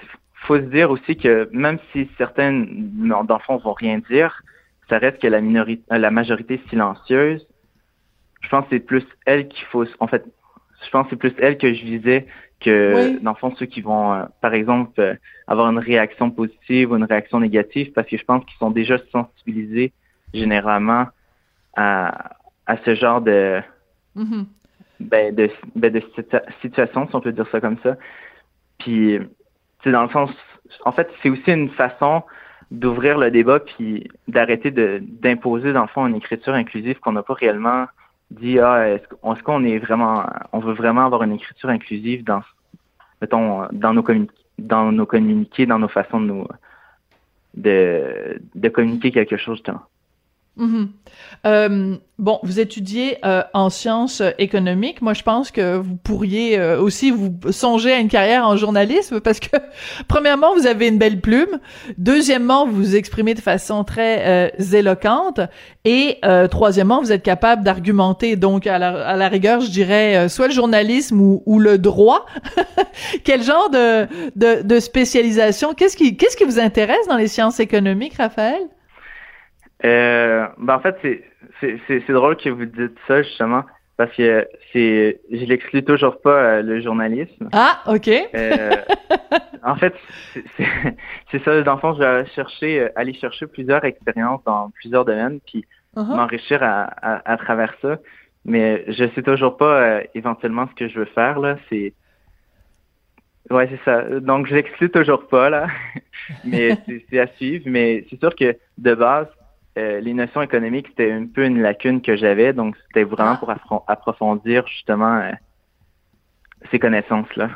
Speaker 5: faut se dire aussi que même si certaines d'enfants vont rien dire, ça reste que la minorité, la majorité silencieuse. Je pense que c'est plus elle qu'il faut. En fait, je pense que c'est plus elle que je visais que oui. ceux qui vont, euh, par exemple, euh, avoir une réaction positive ou une réaction négative, parce que je pense qu'ils sont déjà sensibilisés généralement à, à ce genre de, mm-hmm. ben, de, ben, de situation, si on peut dire ça comme ça. Puis c'est dans le sens, en fait, c'est aussi une façon d'ouvrir le débat puis d'arrêter d'imposer dans le fond une écriture inclusive qu'on n'a pas réellement dit ah est-ce qu'on est vraiment on veut vraiment avoir une écriture inclusive dans mettons dans nos dans nos communiqués dans nos façons de nous de, de communiquer quelque chose justement.
Speaker 1: Mm-hmm. Euh, bon, vous étudiez euh, en sciences économiques. Moi, je pense que vous pourriez euh, aussi vous songer à une carrière en journalisme parce que, premièrement, vous avez une belle plume. Deuxièmement, vous vous exprimez de façon très éloquente. Et troisièmement, vous êtes capable d'argumenter. Donc, à la, à la, rigueur, je dirais soit le journalisme ou, ou le droit. Quel genre de, de, de spécialisation? Qu'est-ce qui, qu'est-ce qui vous intéresse dans les sciences économiques, Raphaël?
Speaker 5: Euh, ben en fait, c'est, drôle que vous dites ça, justement, parce que c'est, je l'exclus toujours pas, euh, le journalisme.
Speaker 1: Ah, OK.
Speaker 5: euh, en fait, c'est, ça, dans le fond, je vais chercher, euh, aller chercher plusieurs expériences dans plusieurs domaines, puis uh-huh. m'enrichir à, à, à, travers ça. Mais je sais toujours pas euh, éventuellement ce que je veux faire, là. C'est, Ouais, c'est ça. Donc, je l'exclus toujours pas, là. mais c'est à suivre. Mais c'est sûr que, de base, euh, les notions économiques, c'était un peu une lacune que j'avais, donc c'était vraiment ah. pour approfondir justement euh, ces connaissances-là.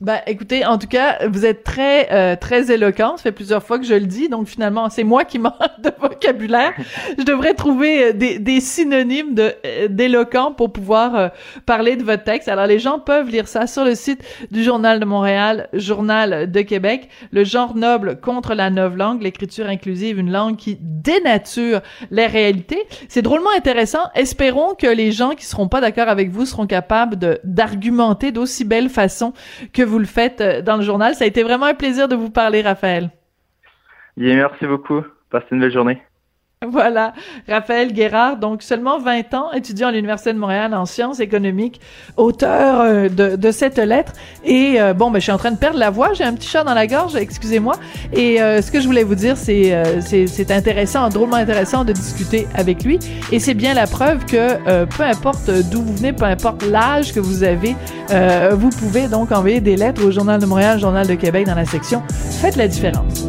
Speaker 1: Ben, écoutez, en tout cas, vous êtes très euh, très éloquent. Ça fait plusieurs fois que je le dis, donc finalement, c'est moi qui manque de vocabulaire. je devrais trouver euh, des, des synonymes de euh, d'éloquent pour pouvoir parler de votre texte. Alors, les gens peuvent lire ça sur le site du Journal de Montréal, Journal de Québec. Le genre noble contre la neuve langue, l'écriture inclusive, une langue qui dénature les réalités. C'est drôlement intéressant. Espérons que les gens qui seront pas d'accord avec vous seront capables de d'argumenter d'aussi belle façon que vous le faites euh, dans le journal. Ça a été vraiment un plaisir de vous parler, Raphaël.
Speaker 5: Bien, merci beaucoup. Passez une belle journée.
Speaker 1: Voilà, Raphaël Guérard, donc seulement 20 ans, étudiant à l'Université de Montréal en sciences économiques, auteur euh, de, cette lettre. Et euh, bon, ben, je suis en train de perdre la voix, j'ai un petit chat dans la gorge, excusez-moi. Et euh, ce que je voulais vous dire, c'est c'est intéressant, drôlement intéressant de discuter avec lui. Et c'est bien la preuve que peu importe d'où vous venez, peu importe l'âge que vous avez, vous pouvez donc envoyer des lettres au Journal de Montréal, Journal de Québec dans la section Faites la différence.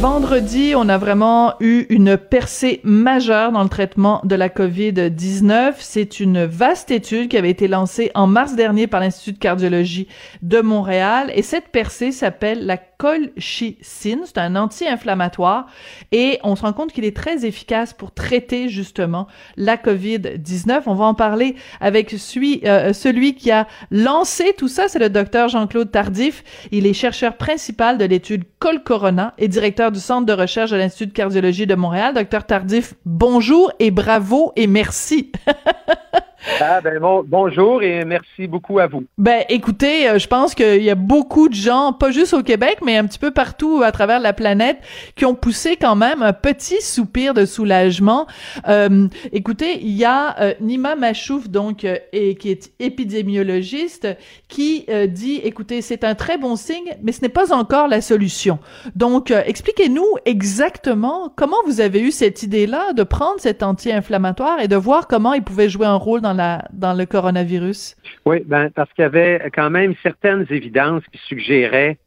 Speaker 1: Vendredi, on a vraiment eu une percée majeure dans le traitement de la COVID-19. C'est une vaste étude qui avait été lancée en mars dernier par l'Institut de cardiologie de Montréal et cette percée s'appelle la colchicine. C'est un anti-inflammatoire et on se rend compte qu'il est très efficace pour traiter justement la COVID-19. On va en parler avec celui, euh, celui qui a lancé tout ça, c'est le docteur Jean-Claude Tardif. Il est chercheur principal de l'étude Col-Corona et directeur du Centre de recherche de l'Institut de cardiologie de Montréal. Docteur Tardif, bonjour et bravo et merci.
Speaker 6: Ah ben bon, bonjour et merci beaucoup à vous.
Speaker 1: Ben écoutez, euh, je pense qu'il y a beaucoup de gens, pas juste au Québec, mais un petit peu partout à travers la planète, qui ont poussé quand même un petit soupir de soulagement. Euh, écoutez, il y a euh, Nima Machouf, donc, et, qui est épidémiologiste, qui dit, écoutez, c'est un très bon signe, mais ce n'est pas encore la solution. Donc, expliquez-nous exactement comment vous avez eu cette idée-là de prendre cet anti-inflammatoire et de voir comment il pouvait jouer un rôle dans dans, le coronavirus?
Speaker 6: Oui, ben, parce qu'il y avait quand même certaines évidences qui suggéraient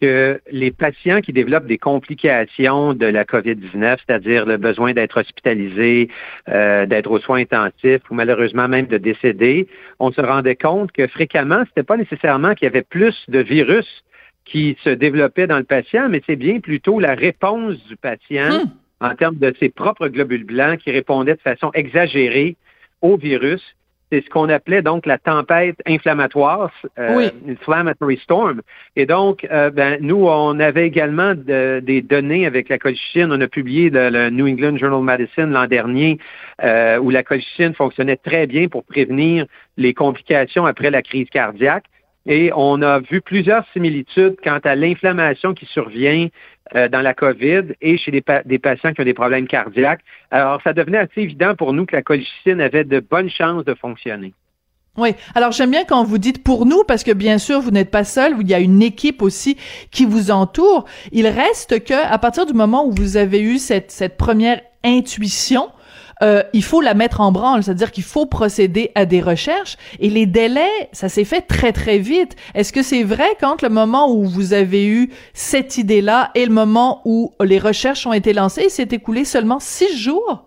Speaker 6: que les patients qui développent des complications de la COVID-19, c'est-à-dire le besoin d'être hospitalisés, euh, d'être aux soins intensifs ou malheureusement même de décéder, on se rendait compte que fréquemment, ce n'était pas nécessairement qu'il y avait plus de virus qui se développait dans le patient, mais c'est bien plutôt la réponse du patient hmm. en termes de ses propres globules blancs qui répondaient de façon exagérée au virus. C'est ce qu'on appelait donc la tempête inflammatoire, euh, inflammatory storm. Et donc, euh, ben, nous, on avait également des données avec la colchicine. On a publié le, New England Journal of Medicine l'an dernier, euh, où la colchicine fonctionnait très bien pour prévenir les complications après la crise cardiaque. Et on a vu plusieurs similitudes quant à l'inflammation qui survient euh, dans la COVID et chez des, patients qui ont des problèmes cardiaques. Alors, ça devenait assez évident pour nous que la colchicine avait de bonnes chances de fonctionner.
Speaker 1: Oui. Alors j'aime bien quand vous dites pour nous parce que bien sûr vous n'êtes pas seul, il y a une équipe aussi qui vous entoure. Il reste que à partir du moment où vous avez eu cette, cette première intuition, euh, il faut la mettre en branle, c'est-à-dire qu'il faut procéder à des recherches et les délais, ça s'est fait très très vite. Est-ce que c'est vrai quand le moment où vous avez eu cette idée-là et le moment où les recherches ont été lancées, il s'est écoulé seulement six jours?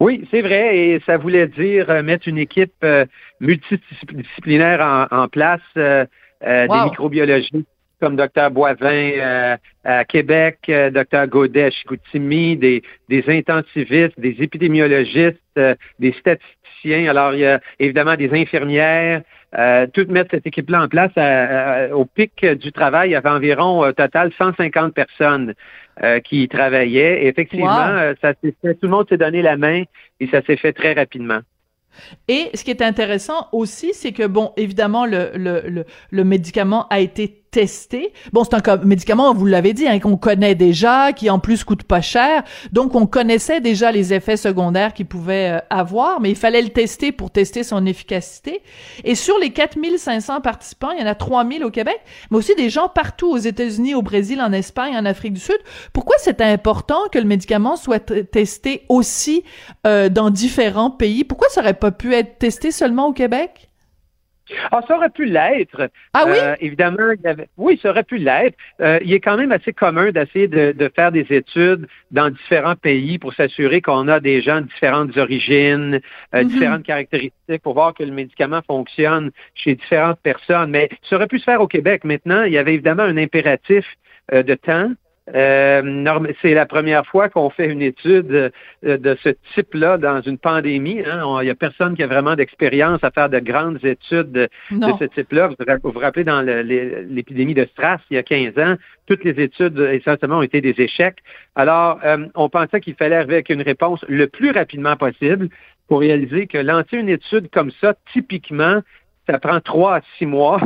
Speaker 6: Oui, c'est vrai, et ça voulait dire euh, mettre une équipe euh, multidisciplinaire en, place, des microbiologistes comme Dr. Boivin euh, à Québec, euh, Dr. Godet à Chicoutimi, des, des intensivistes, des épidémiologistes, euh, des statisticiens. Alors, il y a évidemment des infirmières. tout mettre cette équipe-là en place au pic du travail, il y avait environ au total 150 personnes qui y travaillaient. Et effectivement, ça s'est fait, tout le monde s'est donné la main et ça s'est fait très rapidement.
Speaker 1: Et ce qui est intéressant aussi, c'est que, bon, évidemment, le, le, le, le médicament a été testé. Bon, c'est un médicament, vous l'avez dit, hein, qu'on connaît déjà, qui en plus coûte pas cher. Donc, on connaissait déjà les effets secondaires qu'il pouvait euh, avoir, mais il fallait le tester pour tester son efficacité. Et sur les 4500 participants, il y en a 3000 au Québec, mais aussi des gens partout aux États-Unis, au Brésil, en Espagne, en Afrique du Sud. Pourquoi c'est important que le médicament soit testé aussi euh, dans différents pays? Pourquoi ça aurait pas pu être testé seulement au Québec?
Speaker 6: Ah, ça aurait pu l'être.
Speaker 1: Ah oui?
Speaker 6: Euh, évidemment, il y avait... oui, ça aurait pu l'être. Euh, il est quand même assez commun d'essayer de, de, faire des études dans différents pays pour s'assurer qu'on a des gens de différentes origines, euh, mm-hmm. différentes caractéristiques pour voir que le médicament fonctionne chez différentes personnes. Mais ça aurait pu se faire au Québec. Maintenant, il y avait évidemment un impératif de temps euh, c'est la première fois qu'on fait une étude euh, de ce type-là dans une pandémie. Hein. Il n'y a personne qui a vraiment d'expérience à faire de grandes études de, ce type-là. Vous vous rappelez dans l'épidémie de Stras il y a 15 ans, toutes les études essentiellement ont été des échecs. Alors, euh, on pensait qu'il fallait arriver avec une réponse le plus rapidement possible pour réaliser que lancer une étude comme ça, typiquement, ça prend trois à six mois.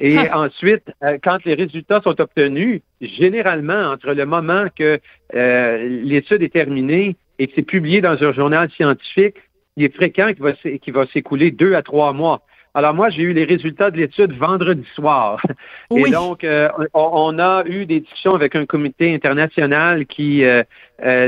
Speaker 6: Et ensuite, euh, quand les résultats sont obtenus, généralement, entre le moment que euh, l'étude est terminée et que c'est publié dans un journal scientifique, il est fréquent qu'il va, s'écouler deux à trois mois. Alors moi, j'ai eu les résultats de l'étude vendredi soir. Et donc, euh, on, a eu des discussions avec un comité international qui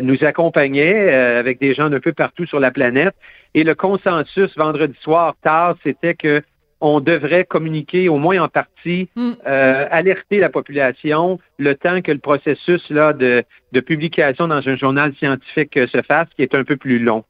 Speaker 6: nous accompagnait avec des gens d'un peu partout sur la planète. Et le consensus vendredi soir tard, c'était que on devrait communiquer au moins en partie,
Speaker 1: Mm.
Speaker 6: euh, alerter la population le temps que le processus là, de, de publication dans un journal scientifique euh, se fasse, qui est un peu plus long.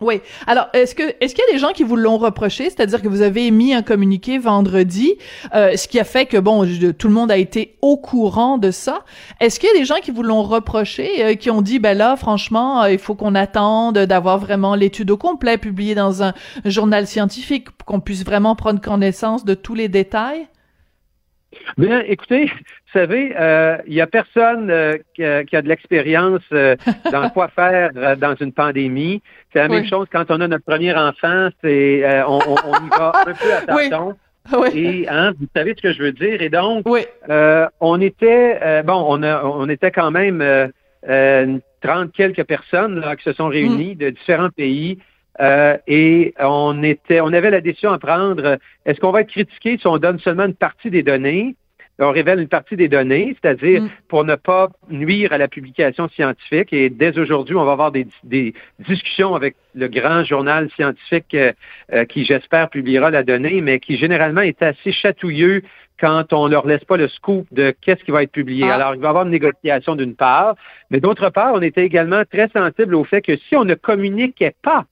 Speaker 1: Oui. Alors, est-ce que est-ce qu'il y a des gens qui vous l'ont reproché, c'est-à-dire que vous avez émis un communiqué vendredi, euh, ce qui a fait que bon, tout le monde a été au courant de ça. Est-ce qu'il y a des gens qui vous l'ont reproché, euh, qui ont dit ben là, franchement, euh, il faut qu'on attende d'avoir vraiment l'étude au complet publiée dans un journal scientifique pour qu'on puisse vraiment prendre connaissance de tous les détails?
Speaker 6: Bien, écoutez, vous savez, euh, il y a personne euh, qui, a, qui a de l'expérience euh, dans quoi faire euh, dans une pandémie. C'est la même chose quand on a notre premier enfant, c'est euh, on, on- on y va un peu à tâtons.
Speaker 1: Oui.
Speaker 6: Et hein, vous savez ce que je veux dire? Et donc,
Speaker 1: Oui.
Speaker 6: euh, on était euh, bon, on a, on était quand même euh, euh, 30 quelques personnes là, qui se sont réunies de différents pays. Euh, et on était, on avait la décision à prendre. Est-ce qu'on va être critiqué si on donne seulement une partie des données? On révèle une partie des données, c'est-à-dire
Speaker 1: Mm.
Speaker 6: pour ne pas nuire à la publication scientifique. Et dès aujourd'hui, on va avoir des, des discussions avec le grand journal scientifique euh, euh, qui, j'espère, publiera la donnée, mais qui généralement est assez chatouilleux quand on leur laisse pas le scoop de qu'est-ce qui va être publié.
Speaker 1: Ah.
Speaker 6: Alors, il va y avoir une négociation d'une part, mais d'autre part, on était également très sensible au fait que si on ne communiquait pas,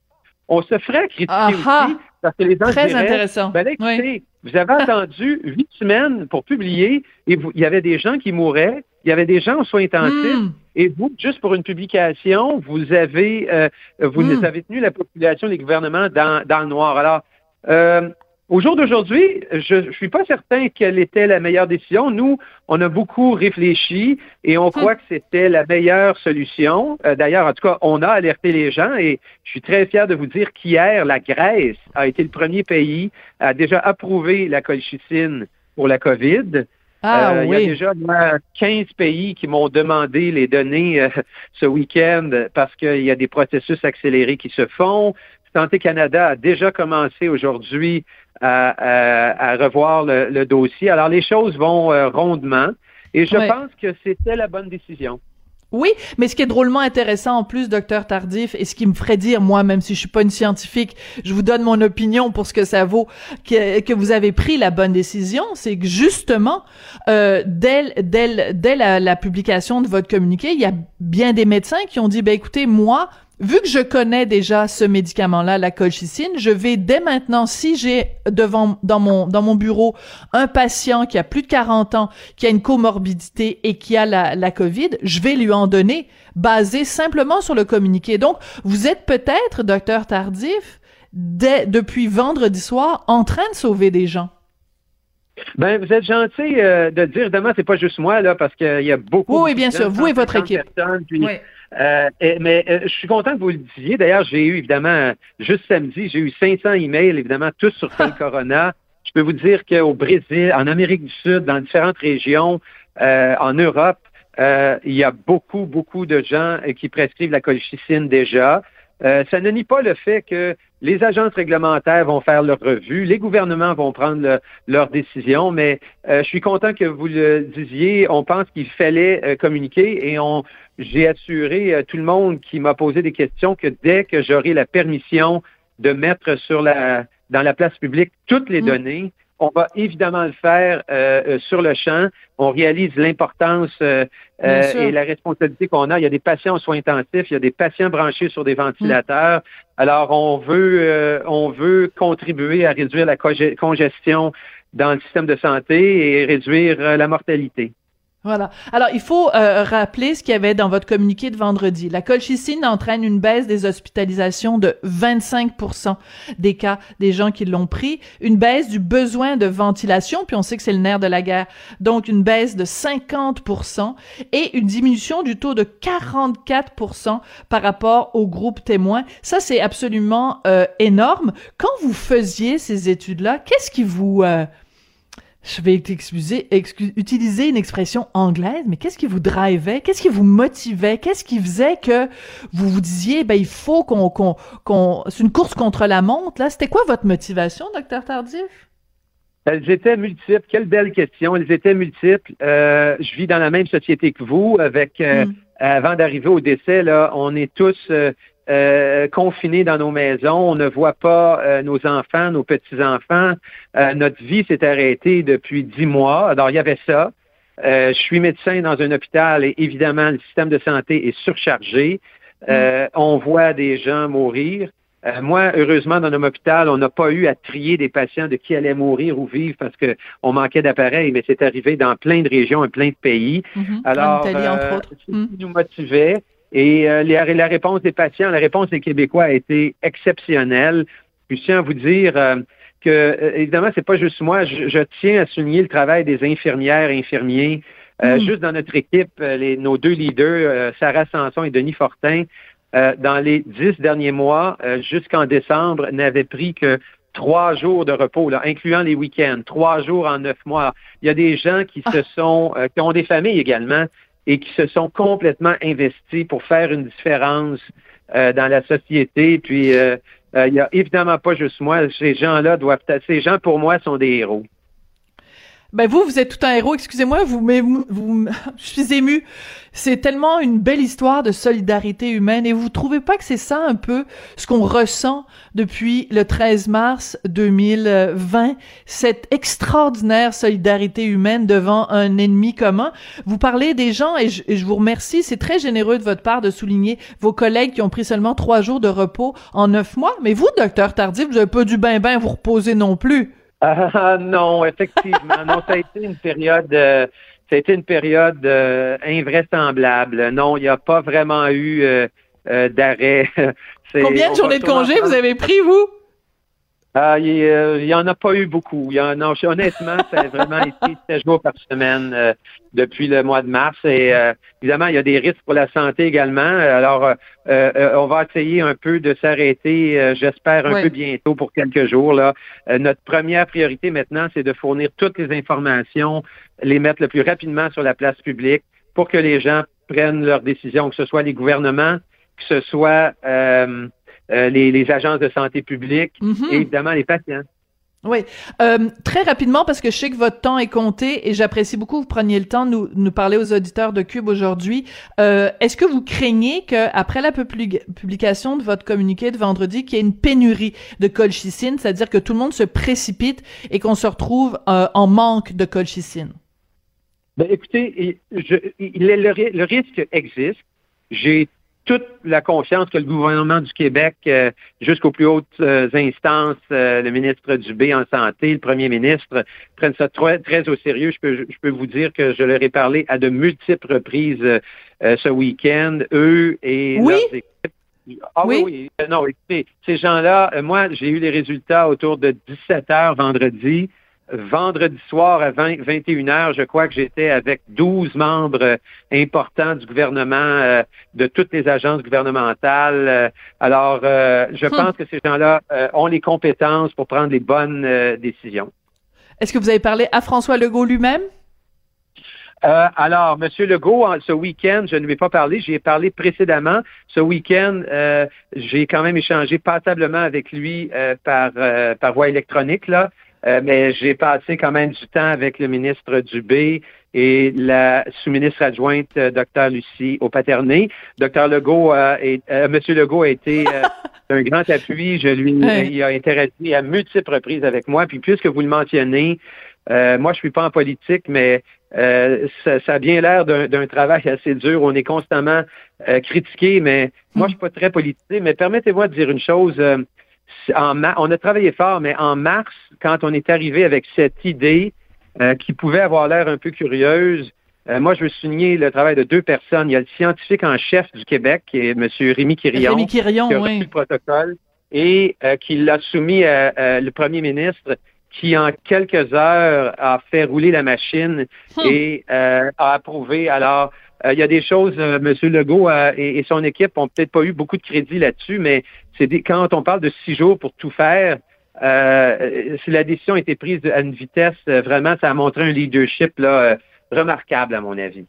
Speaker 6: on se ferait critiquer
Speaker 1: Aha.
Speaker 6: aussi, parce que les gens
Speaker 1: Très
Speaker 6: diraient,
Speaker 1: intéressant.
Speaker 6: ben écoutez,
Speaker 1: Oui.
Speaker 6: vous avez attendu huit semaines pour publier et vous, il y avait des gens qui mouraient, il y avait des gens aux soins intensifs
Speaker 1: Hmm.
Speaker 6: et vous, juste pour une publication, vous avez euh, vous
Speaker 1: Mm.
Speaker 6: avez tenu la population, les gouvernements dans, dans le noir. Alors, euh, au jour d'aujourd'hui, je ne suis pas certain quelle était la meilleure décision. Nous, on a beaucoup réfléchi et on croit que c'était la meilleure solution. Euh, D'ailleurs, en tout cas, on a alerté les gens et je suis très fier de vous dire qu'hier, la Grèce a été le premier pays à déjà approuver la colchicine pour la COVID.
Speaker 1: Ah
Speaker 6: Euh, Il y a déjà moi, 15 pays qui m'ont demandé les données euh, ce week-end parce qu'il y a des processus accélérés qui se font. Santé Canada a déjà commencé aujourd'hui à, à- à revoir le, le dossier. Alors, les choses vont euh, rondement et je
Speaker 1: Ouais.
Speaker 6: pense que c'était la bonne décision.
Speaker 1: Oui, mais ce qui est drôlement intéressant en plus, docteur Tardif, et ce qui me ferait dire, moi, même si je suis pas une scientifique, je vous donne mon opinion pour ce que ça vaut, que, que vous avez pris la bonne décision, c'est que justement, euh, dès, dès, dès la, la publication de votre communiqué, il y a bien des médecins qui ont dit, ben écoutez, moi, vu que je connais déjà ce médicament-là, la colchicine, je vais dès maintenant, si j'ai devant dans mon dans mon bureau un patient qui a plus de 40 ans, qui a une comorbidité et qui a la, la COVID, je vais lui en donner, basé simplement sur le communiqué. Donc, vous êtes peut-être, docteur Tardif, dès, depuis vendredi soir, en train de sauver des gens.
Speaker 6: Ben, vous êtes gentil euh, de dire, évidemment, c'est pas juste moi, là, parce qu'il y a beaucoup.
Speaker 1: Oui, oui, bien
Speaker 6: de
Speaker 1: sûr, vous et votre
Speaker 6: 150
Speaker 1: équipe.
Speaker 6: personnes, puis, Euh, et- mais euh, je suis content que vous le disiez. D'ailleurs, j'ai eu, évidemment, juste samedi, j'ai eu 500 emails, évidemment, tous sur le corona. Je peux vous dire qu'au Brésil, en Amérique du Sud, dans différentes régions, euh, en Europe, euh, il y a beaucoup, beaucoup de gens euh, qui prescrivent la colchicine déjà. Euh, ça ne nie pas le fait que les agences réglementaires vont faire leur revue, les gouvernements vont prendre le- leurs décisions, mais euh, je suis content que vous le disiez. On pense qu'il fallait euh, communiquer et on, j'ai assuré euh, tout le monde qui m'a posé des questions que dès que j'aurai la permission de mettre sur la, dans la place publique toutes les
Speaker 1: Mm.
Speaker 6: données, on va évidemment le faire euh, euh, sur le champ. On réalise l'importance euh, euh, et la responsabilité qu'on a. Il y a des patients aux soins intensifs, il y a des patients branchés sur des ventilateurs. Alors, on veut, euh, on veut contribuer à réduire la conge- congestion dans le système de santé et réduire la mortalité.
Speaker 1: Voilà. Alors, il faut euh, rappeler ce qu'il y avait dans votre communiqué de vendredi. La colchicine entraîne une baisse des hospitalisations de 25% des cas des gens qui l'ont pris, une baisse du besoin de ventilation, puis on sait que c'est le nerf de la guerre, donc une baisse de 50 et une diminution du taux de 44% par rapport au groupe témoin. Ça, c'est absolument euh, énorme. Quand vous faisiez ces études-là, qu'est-ce qui vous... euh, je vais excuser, excu- utiliser une expression anglaise, mais qu'est-ce qui vous drivait? Qu'est-ce qui vous motivait? Qu'est-ce qui faisait que vous vous disiez, ben, il faut qu'on, qu'on, qu'on, c'est une course contre la montre, là? C'était quoi votre motivation, docteur Tardif?
Speaker 6: Elles étaient multiples. Quelle belle question. Elles étaient multiples. Euh, je vis dans la même société que vous. Avec euh,
Speaker 1: Mm.
Speaker 6: avant d'arriver au décès, là, on est tous euh, confinés dans nos maisons, on ne voit pas nos enfants, nos petits-enfants. notre vie s'est arrêtée depuis dix mois. Alors, il y avait ça. je suis médecin dans un hôpital et évidemment, le système de santé est surchargé. Mm. On voit des gens mourir. Euh, moi, heureusement, dans notre hôpital, on n'a pas eu à trier des patients de qui allaient mourir ou vivre parce qu'on manquait d'appareils, mais c'est arrivé dans plein de régions et plein de pays.
Speaker 1: Mhm. Alors, en Italie, entre euh, autres.
Speaker 6: ce qui nous motivait. Et euh, la réponse des patients, la réponse des Québécois a été exceptionnelle. Je tiens à vous dire que, évidemment, c'est pas juste moi. Je, tiens à souligner le travail des infirmières et infirmiers. Mhm. Juste dans notre équipe, les, nos deux leaders, Sarah Sanson et Denis Fortin, euh, dans les dix derniers mois, euh, jusqu'en décembre, n'avait pris que trois jours de repos, là, incluant les week-ends, trois jours en neuf mois. Il y a des gens qui se sont, euh, qui ont des familles également et qui se sont complètement investis pour faire une différence dans la société. Puis, il n'y a évidemment pas juste moi. Ces gens-là doivent, ces gens pour moi sont des héros.
Speaker 1: Ben vous, vous êtes tout un héros. Excusez-moi, vous, vous, je suis ému. C'est tellement une belle histoire de solidarité humaine. Et vous trouvez pas que c'est ça un peu ce qu'on ressent depuis le 13 mars 2020, cette extraordinaire solidarité humaine devant un ennemi commun? Vous parlez des gens et je, je vous remercie. C'est très généreux de votre part de souligner vos collègues qui ont pris seulement trois jours de repos en neuf mois. Mais vous, docteur Tardif, vous avez pas dû ben ben vous reposer non plus.
Speaker 6: Ah, non, effectivement. non, ça a été une période, euh, ça a été une période euh, invraisemblable. Non, il n'y a pas vraiment eu euh, d'arrêt.
Speaker 1: Combien de journées de congé vous avez pris, vous?
Speaker 6: Ah, il n'y en a pas eu beaucoup. Il y en a, honnêtement, ça a vraiment été 7 jours par semaine depuis le mois de mars. Et évidemment, il y a des risques pour la santé également. Alors, on va essayer un peu de s'arrêter, j'espère, un peu bientôt pour quelques jours. Là. notre première priorité maintenant, c'est de fournir toutes les informations, les mettre le plus rapidement sur la place publique pour que les gens prennent leurs décisions, que ce soit les gouvernements, que ce soit euh, les, les, agences de santé publique
Speaker 1: mhm.
Speaker 6: et évidemment les patients.
Speaker 1: Oui. Euh, très rapidement, parce que je sais que votre temps est compté et j'apprécie beaucoup que vous preniez le temps de nous, nous parler aux auditeurs de Cube aujourd'hui. Euh, Est-ce que vous craignez qu'après la publication de votre communiqué de vendredi, qu'il y ait une pénurie de colchicine, c'est-à-dire que tout le monde se précipite et qu'on se retrouve en manque de colchicine?
Speaker 6: Ben, écoutez, je, le, le risque existe. J'ai toute la confiance que le gouvernement du Québec, euh, jusqu'aux plus hautes euh, instances, euh, le ministre Dubé en santé, le premier ministre, prennent ça très, très au sérieux. Je peux, je peux vous dire que je leur ai parlé à de multiples reprises ce week-end, eux et leurs équipes. Ah oui, oui. Non, écoutez, ces gens-là, moi, j'ai eu les résultats autour de 17 heures vendredi vendredi soir à 20, 21 heures, je crois que j'étais avec 12 membres euh, importants du gouvernement, euh, de toutes les agences gouvernementales. Euh, alors, je hmm. pense que ces gens-là ont les compétences pour prendre les bonnes décisions.
Speaker 1: Est-ce que vous avez parlé à François Legault lui-même?
Speaker 6: alors, Monsieur Legault, ce week-end, je ne lui ai pas parlé, j'y ai parlé précédemment. Ce week-end, j'ai quand même échangé passablement avec lui par, par voie électronique. Là. Euh, mais j'ai passé quand même du temps avec le ministre Dubé et la sous-ministre adjointe, euh, Dr. Lucie Aupaterné. Dr. Legault, et, euh, Monsieur Legault a été un grand appui. Je lui il a interagi à multiples reprises avec moi. Puis puisque vous le mentionnez, moi je suis pas en politique, mais ça, ça, a bien l'air d'un travail assez dur. On est constamment critiqué, mais moi je suis pas très politique. Mais permettez-moi de dire une chose on a travaillé fort, mais en mars, quand on est arrivé avec cette idée euh, qui pouvait avoir l'air un peu curieuse, euh, moi, je veux souligner le travail de deux personnes. Il y a le scientifique en chef du Québec, qui est M. Rémi Quirion,
Speaker 1: Rémi Quirion
Speaker 6: qui a
Speaker 1: oui.
Speaker 6: le protocole et euh, qui l'a soumis à, le premier ministre, qui en quelques heures a fait rouler la machine hmm. et a approuvé. Alors, il y a des choses, M. Legault et, et, son équipe ont peut-être pas eu beaucoup de crédit là-dessus, mais quand on parle de six jours pour tout faire, euh, si la décision a été prise à une vitesse, euh, vraiment, ça a montré un leadership euh, remarquable, à mon avis.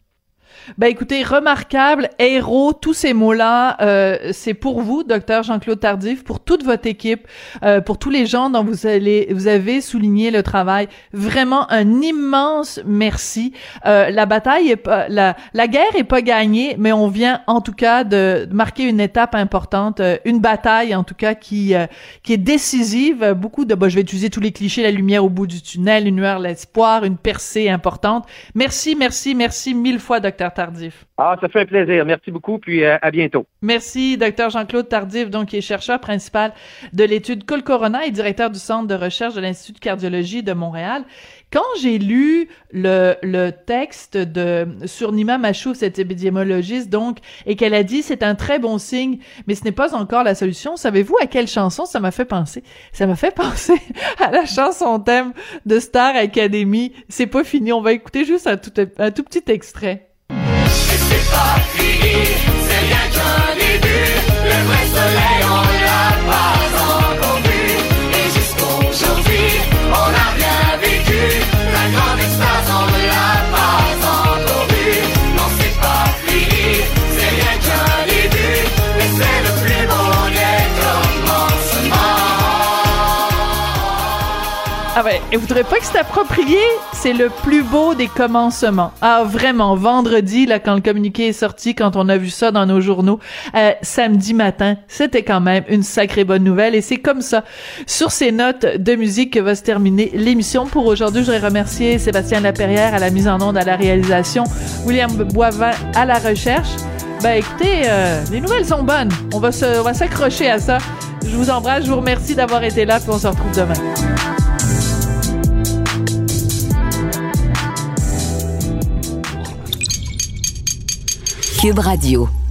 Speaker 1: Ben écoutez, remarquable, héros, tous ces mots-là, euh, c'est pour vous, docteur Jean-Claude Tardif, pour toute votre équipe, euh, pour tous les gens dont vous allez, vous avez souligné le travail. Vraiment un immense merci. Euh, la bataille est pas, la, la guerre est pas gagnée, mais on vient en tout cas de marquer une étape importante, euh, une bataille en tout cas qui euh, qui est décisive. Beaucoup de, bon, je vais utiliser tous les clichés, la lumière au bout du tunnel, une lueur, l'espoir, une percée importante. Merci, merci, merci mille fois, docteur Tardif.
Speaker 6: Ah, ça fait un plaisir. Merci beaucoup, puis euh, à bientôt.
Speaker 1: Merci, docteur Jean-Claude Tardif, donc qui est chercheur principal de l'étude Col Corona et directeur du Centre de recherche de l'Institut de cardiologie de Montréal. Quand j'ai lu le, le texte de sur Nima Machouf, cette épidémiologiste, donc, et qu'elle a dit c'est un très bon signe, mais ce n'est pas encore la solution. Savez-vous à quelle chanson ça m'a fait penser? Ça m'a fait penser à la chanson thème de Star Academy. C'est pas fini. On va écouter juste un tout, un tout petit extrait.
Speaker 7: Pas fini, c'est rien qu'un début. Le vrai soleil,
Speaker 1: Ah ouais, et trouvez pas que c'est approprié? C'est le plus beau des commencements. Ah, vraiment, vendredi, là, quand le communiqué est sorti, quand on a vu ça dans nos journaux, euh, samedi matin, c'était quand même une sacrée bonne nouvelle. Et c'est comme ça, sur ces notes de musique, que va se terminer l'émission. Pour aujourd'hui, je voudrais remercier Sébastien Laperrière à la mise en onde, à la réalisation, William Boivin à la recherche. Ben écoutez, euh, les nouvelles sont bonnes. On va se, on va s'accrocher à ça. Je vous embrasse, je vous remercie d'avoir été là, puis on se retrouve demain.
Speaker 3: Cube Radio.